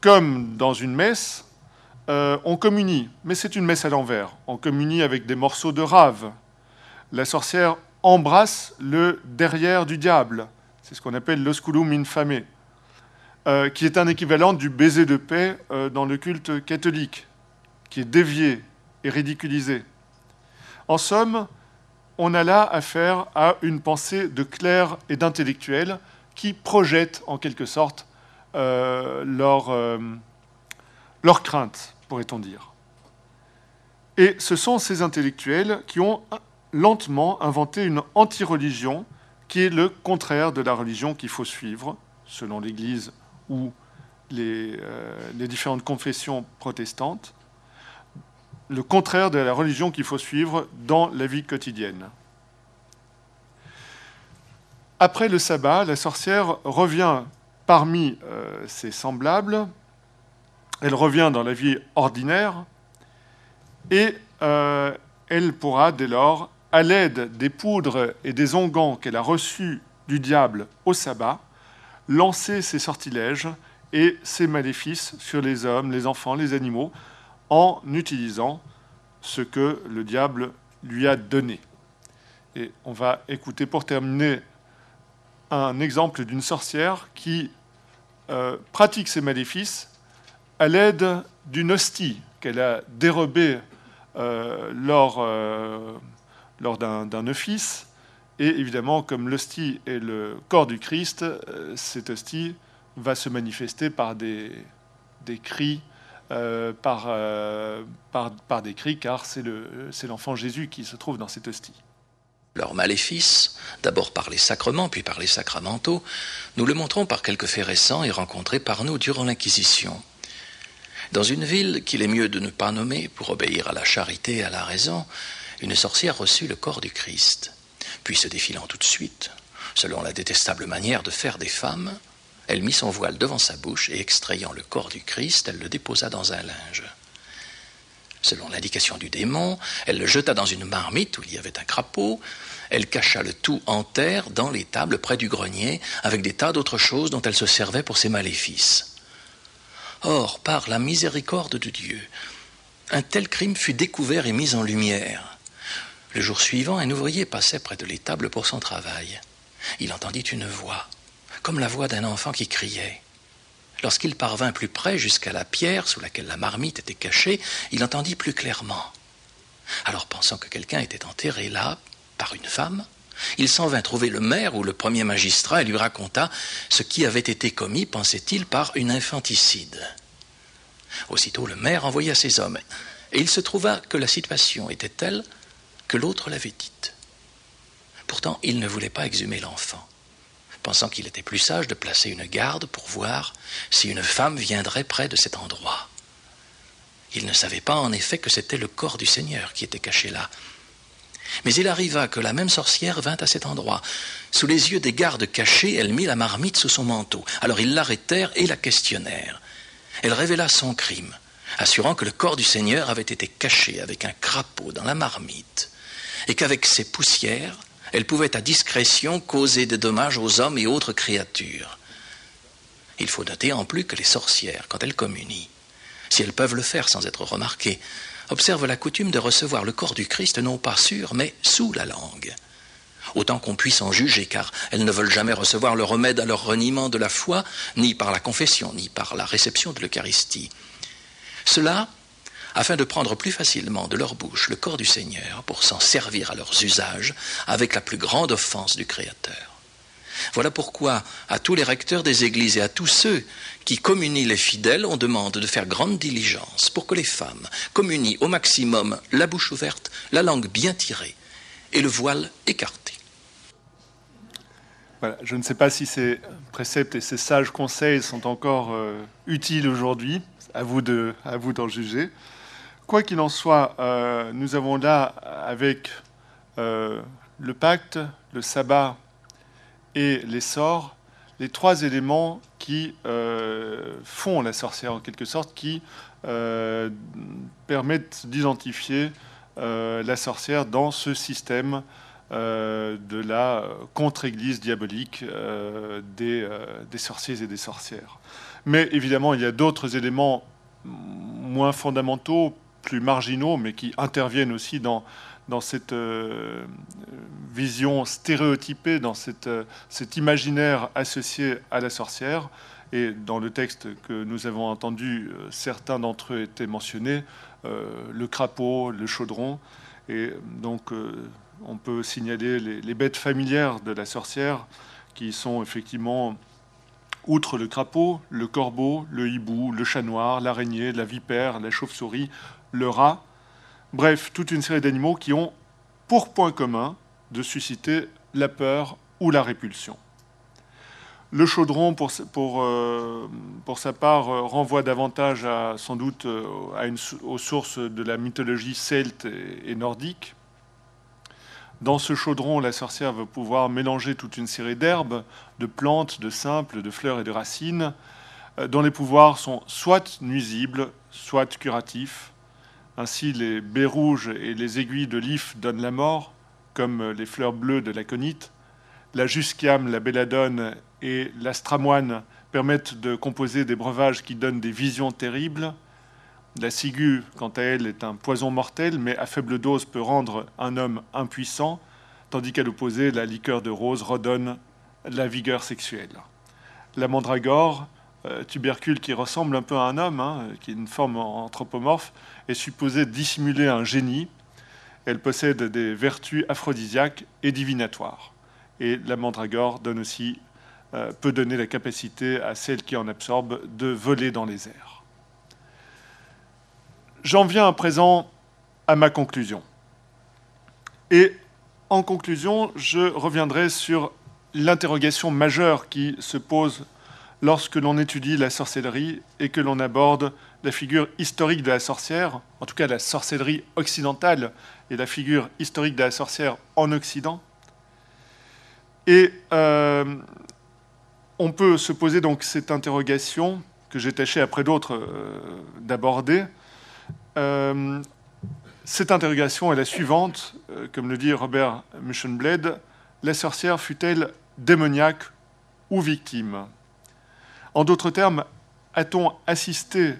comme dans une messe, on communie, mais c'est une messe à l'envers. On communie avec des morceaux de rave. La sorcière embrasse le derrière du diable. C'est ce qu'on appelle l'osculum infame, euh, qui est un équivalent du baiser de paix euh, dans le culte catholique, qui est dévié et ridiculisé. En somme, on a là affaire à une pensée de clerc et d'intellectuels qui projettent en quelque sorte euh, leur, leur crainte, pourrait-on dire. Et ce sont ces intellectuels qui ont lentement inventé une anti-religion qui est le contraire de la religion qu'il faut suivre, selon l'Église ou les, euh, les, différentes confessions protestantes, le contraire de la religion qu'il faut suivre dans la vie quotidienne. Après le sabbat, la sorcière revient parmi euh, ses semblables, elle revient dans la vie ordinaire, et euh, elle pourra dès lors à l'aide des poudres et des onguents qu'elle a reçus du diable au sabbat, lancer ses sortilèges et ses maléfices sur les hommes, les enfants, les animaux, en utilisant ce que le diable lui a donné. Et on va écouter pour terminer un exemple d'une sorcière qui euh, pratique ses maléfices à l'aide d'une hostie qu'elle a dérobée euh, lors euh, d'un office. Et évidemment, comme l'hostie est le corps du Christ, cette hostie va se manifester par des, des cris, euh, par, euh, par, des cris, car c'est l'enfant Jésus qui se trouve dans cette hostie. Leur maléfice, d'abord par les sacrements, puis par les sacramentaux, nous le montrons par quelques faits récents et rencontrés par nous durant l'Inquisition. Dans une ville qu'il est mieux de ne pas nommer pour obéir à la charité et à la raison, une sorcière reçut le corps du Christ. Puis se défilant tout de suite, selon la détestable manière de faire des femmes, elle mit son voile devant sa bouche et extrayant le corps du Christ, elle le déposa dans un linge. Selon l'indication du démon, elle le jeta dans une marmite où il y avait un crapaud, elle cacha le tout en terre dans l'étable près du grenier, avec des tas d'autres choses dont elle se servait pour ses maléfices. Or, par la miséricorde de Dieu, un tel crime fut découvert et mis en lumière. Le jour suivant, un ouvrier passait près de l'étable pour son travail. Il entendit une voix, comme la voix d'un enfant qui criait. Lorsqu'il parvint plus près jusqu'à la pierre sous laquelle la marmite était cachée, il entendit plus clairement. Alors pensant que quelqu'un était enterré là, par une femme, il s'en vint trouver le maire ou le premier magistrat et lui raconta ce qui avait été commis, pensait-il, par une infanticide. Aussitôt le maire envoya ses hommes, et il se trouva que la situation était telle que l'autre l'avait dite. Pourtant, il ne voulait pas exhumer l'enfant, pensant qu'il était plus sage de placer une garde pour voir si une femme viendrait près de cet endroit. Il ne savait pas en effet que c'était le corps du Seigneur qui était caché là. Mais il arriva que la même sorcière vint à cet endroit. Sous les yeux des gardes cachés, elle mit la marmite sous son manteau. Alors ils l'arrêtèrent et la questionnèrent. Elle révéla son crime, assurant que le corps du Seigneur avait été caché avec un crapaud dans la marmite et qu'avec ces poussières, elle pouvait à discrétion causer des dommages aux hommes et autres créatures. Il faut noter en plus que les sorcières, quand elles communient, si elles peuvent le faire sans être remarquées, observent la coutume de recevoir le corps du Christ non pas sur, mais sous la langue. Autant qu'on puisse en juger, car elles ne veulent jamais recevoir le remède à leur reniement de la foi, ni par la confession, ni par la réception de l'Eucharistie. Cela afin de prendre plus facilement de leur bouche le corps du Seigneur pour s'en servir à leurs usages avec la plus grande offense du Créateur. Voilà pourquoi à tous les recteurs des églises et à tous ceux qui communient les fidèles, on demande de faire grande diligence pour que les femmes communient au maximum la bouche ouverte, la langue bien tirée et le voile écarté. je ne sais pas si ces préceptes et ces sages conseils sont encore euh, utiles aujourd'hui. À vous d'en juger. Quoi qu'il en soit, euh, nous avons là, avec euh, le pacte, le sabbat et les sorts, les trois éléments qui euh, font la sorcière en quelque sorte, qui permettent d'identifier la sorcière dans ce système de la contre-église diabolique des, des, sorciers et des sorcières. Mais évidemment, il y a d'autres éléments moins fondamentaux, plus marginaux, mais qui interviennent aussi dans, dans cette euh, vision stéréotypée, dans cette, euh, cet imaginaire associé à la sorcière. Et dans le texte que nous avons entendu, euh, certains d'entre eux étaient mentionnés, le crapaud, le chaudron. Et donc, on peut signaler les, les, bêtes familières de la sorcière, qui sont effectivement, outre le crapaud, le corbeau, le hibou, le chat noir, l'araignée, la vipère, la chauve-souris, le rat, Bref, toute une série d'animaux qui ont pour point commun de susciter la peur ou la répulsion. Le chaudron, pour, euh, sa part, euh, renvoie davantage sans doute euh, aux sources de la mythologie celte et, nordique. Dans ce chaudron, la sorcière va pouvoir mélanger toute une série d'herbes, de plantes, de simples, de fleurs et de racines, dont les pouvoirs sont soit nuisibles, soit curatifs, ainsi, les baies rouges et les aiguilles de l'if donnent la mort, comme les fleurs bleues de la conite. La jusquiame, la belladone et l'astramoine permettent de composer des breuvages qui donnent des visions terribles. La ciguë, quant à elle, est un poison mortel, mais à faible dose peut rendre un homme impuissant, tandis qu'à l'opposé, la liqueur de rose redonne la vigueur sexuelle. La mandragore, euh, tubercule qui ressemble un peu à un homme, hein, qui est une forme anthropomorphe, est supposée dissimuler un génie. Elle possède des vertus aphrodisiaques et divinatoires. Et la mandragore donne aussi, euh, peut donner la capacité à celle qui en absorbe de voler dans les airs. J'en viens à présent à ma conclusion. Et en conclusion, je reviendrai sur l'interrogation majeure qui se pose lorsque l'on étudie la sorcellerie et que l'on aborde la figure historique de la sorcière, en tout cas la sorcellerie occidentale et la figure historique de la sorcière en Occident. Et euh, on peut se poser donc cette interrogation que j'ai tâché après d'autres euh, d'aborder. Euh, cette interrogation est la suivante, comme le dit Robert Muschenbled, la sorcière fut-elle démoniaque ou victime? En d'autres termes, a-t-on assisté,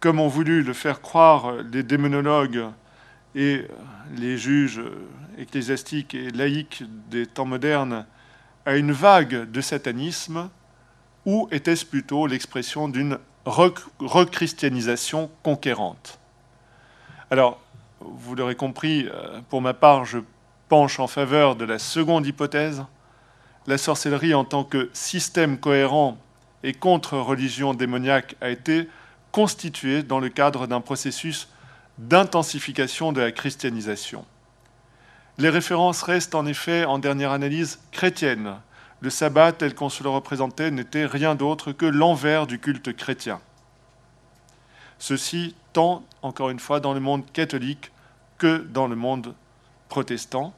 comme ont voulu le faire croire les démonologues et les juges ecclésiastiques et laïcs des temps modernes, à une vague de satanisme, ou était-ce plutôt l'expression d'une rechristianisation conquérante? Alors, vous l'aurez compris, pour ma part, je penche en faveur de la seconde hypothèse, la sorcellerie en tant que système cohérent et contre-religion démoniaque a été constituée dans le cadre d'un processus d'intensification de la christianisation. Les références restent en effet, en dernière analyse, chrétiennes. Le sabbat tel qu'on se le représentait n'était rien d'autre que l'envers du culte chrétien. Ceci tant, encore une fois, dans le monde catholique que dans le monde protestant.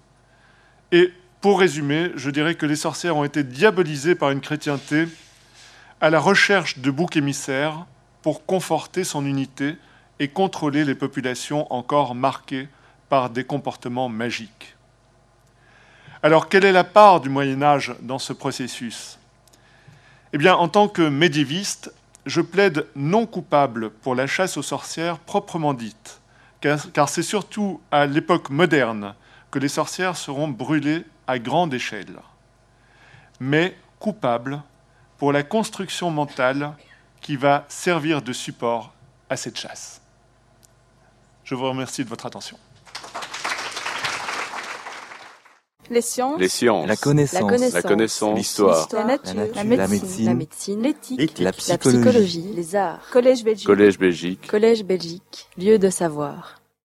Et pour résumer, je dirais que les sorcières ont été diabolisées par une chrétienté à la recherche de boucs émissaires pour conforter son unité et contrôler les populations encore marquées par des comportements magiques. Alors, quelle est la part du Moyen Âge dans ce processus? Eh bien, en tant que médiéviste, je plaide non coupable pour la chasse aux sorcières proprement dite, car c'est surtout à l'époque moderne que les sorcières seront brûlées à grande échelle, mais coupable pour la construction mentale qui va servir de support à cette chasse. Je vous remercie de votre attention. Les sciences. La connaissance. La connaissance. L'histoire. La, nature. La médecine. L'éthique. La, psychologie. Les arts. Collège Belgique. Collège Belgique. Collège Belgique. Lieu de savoir.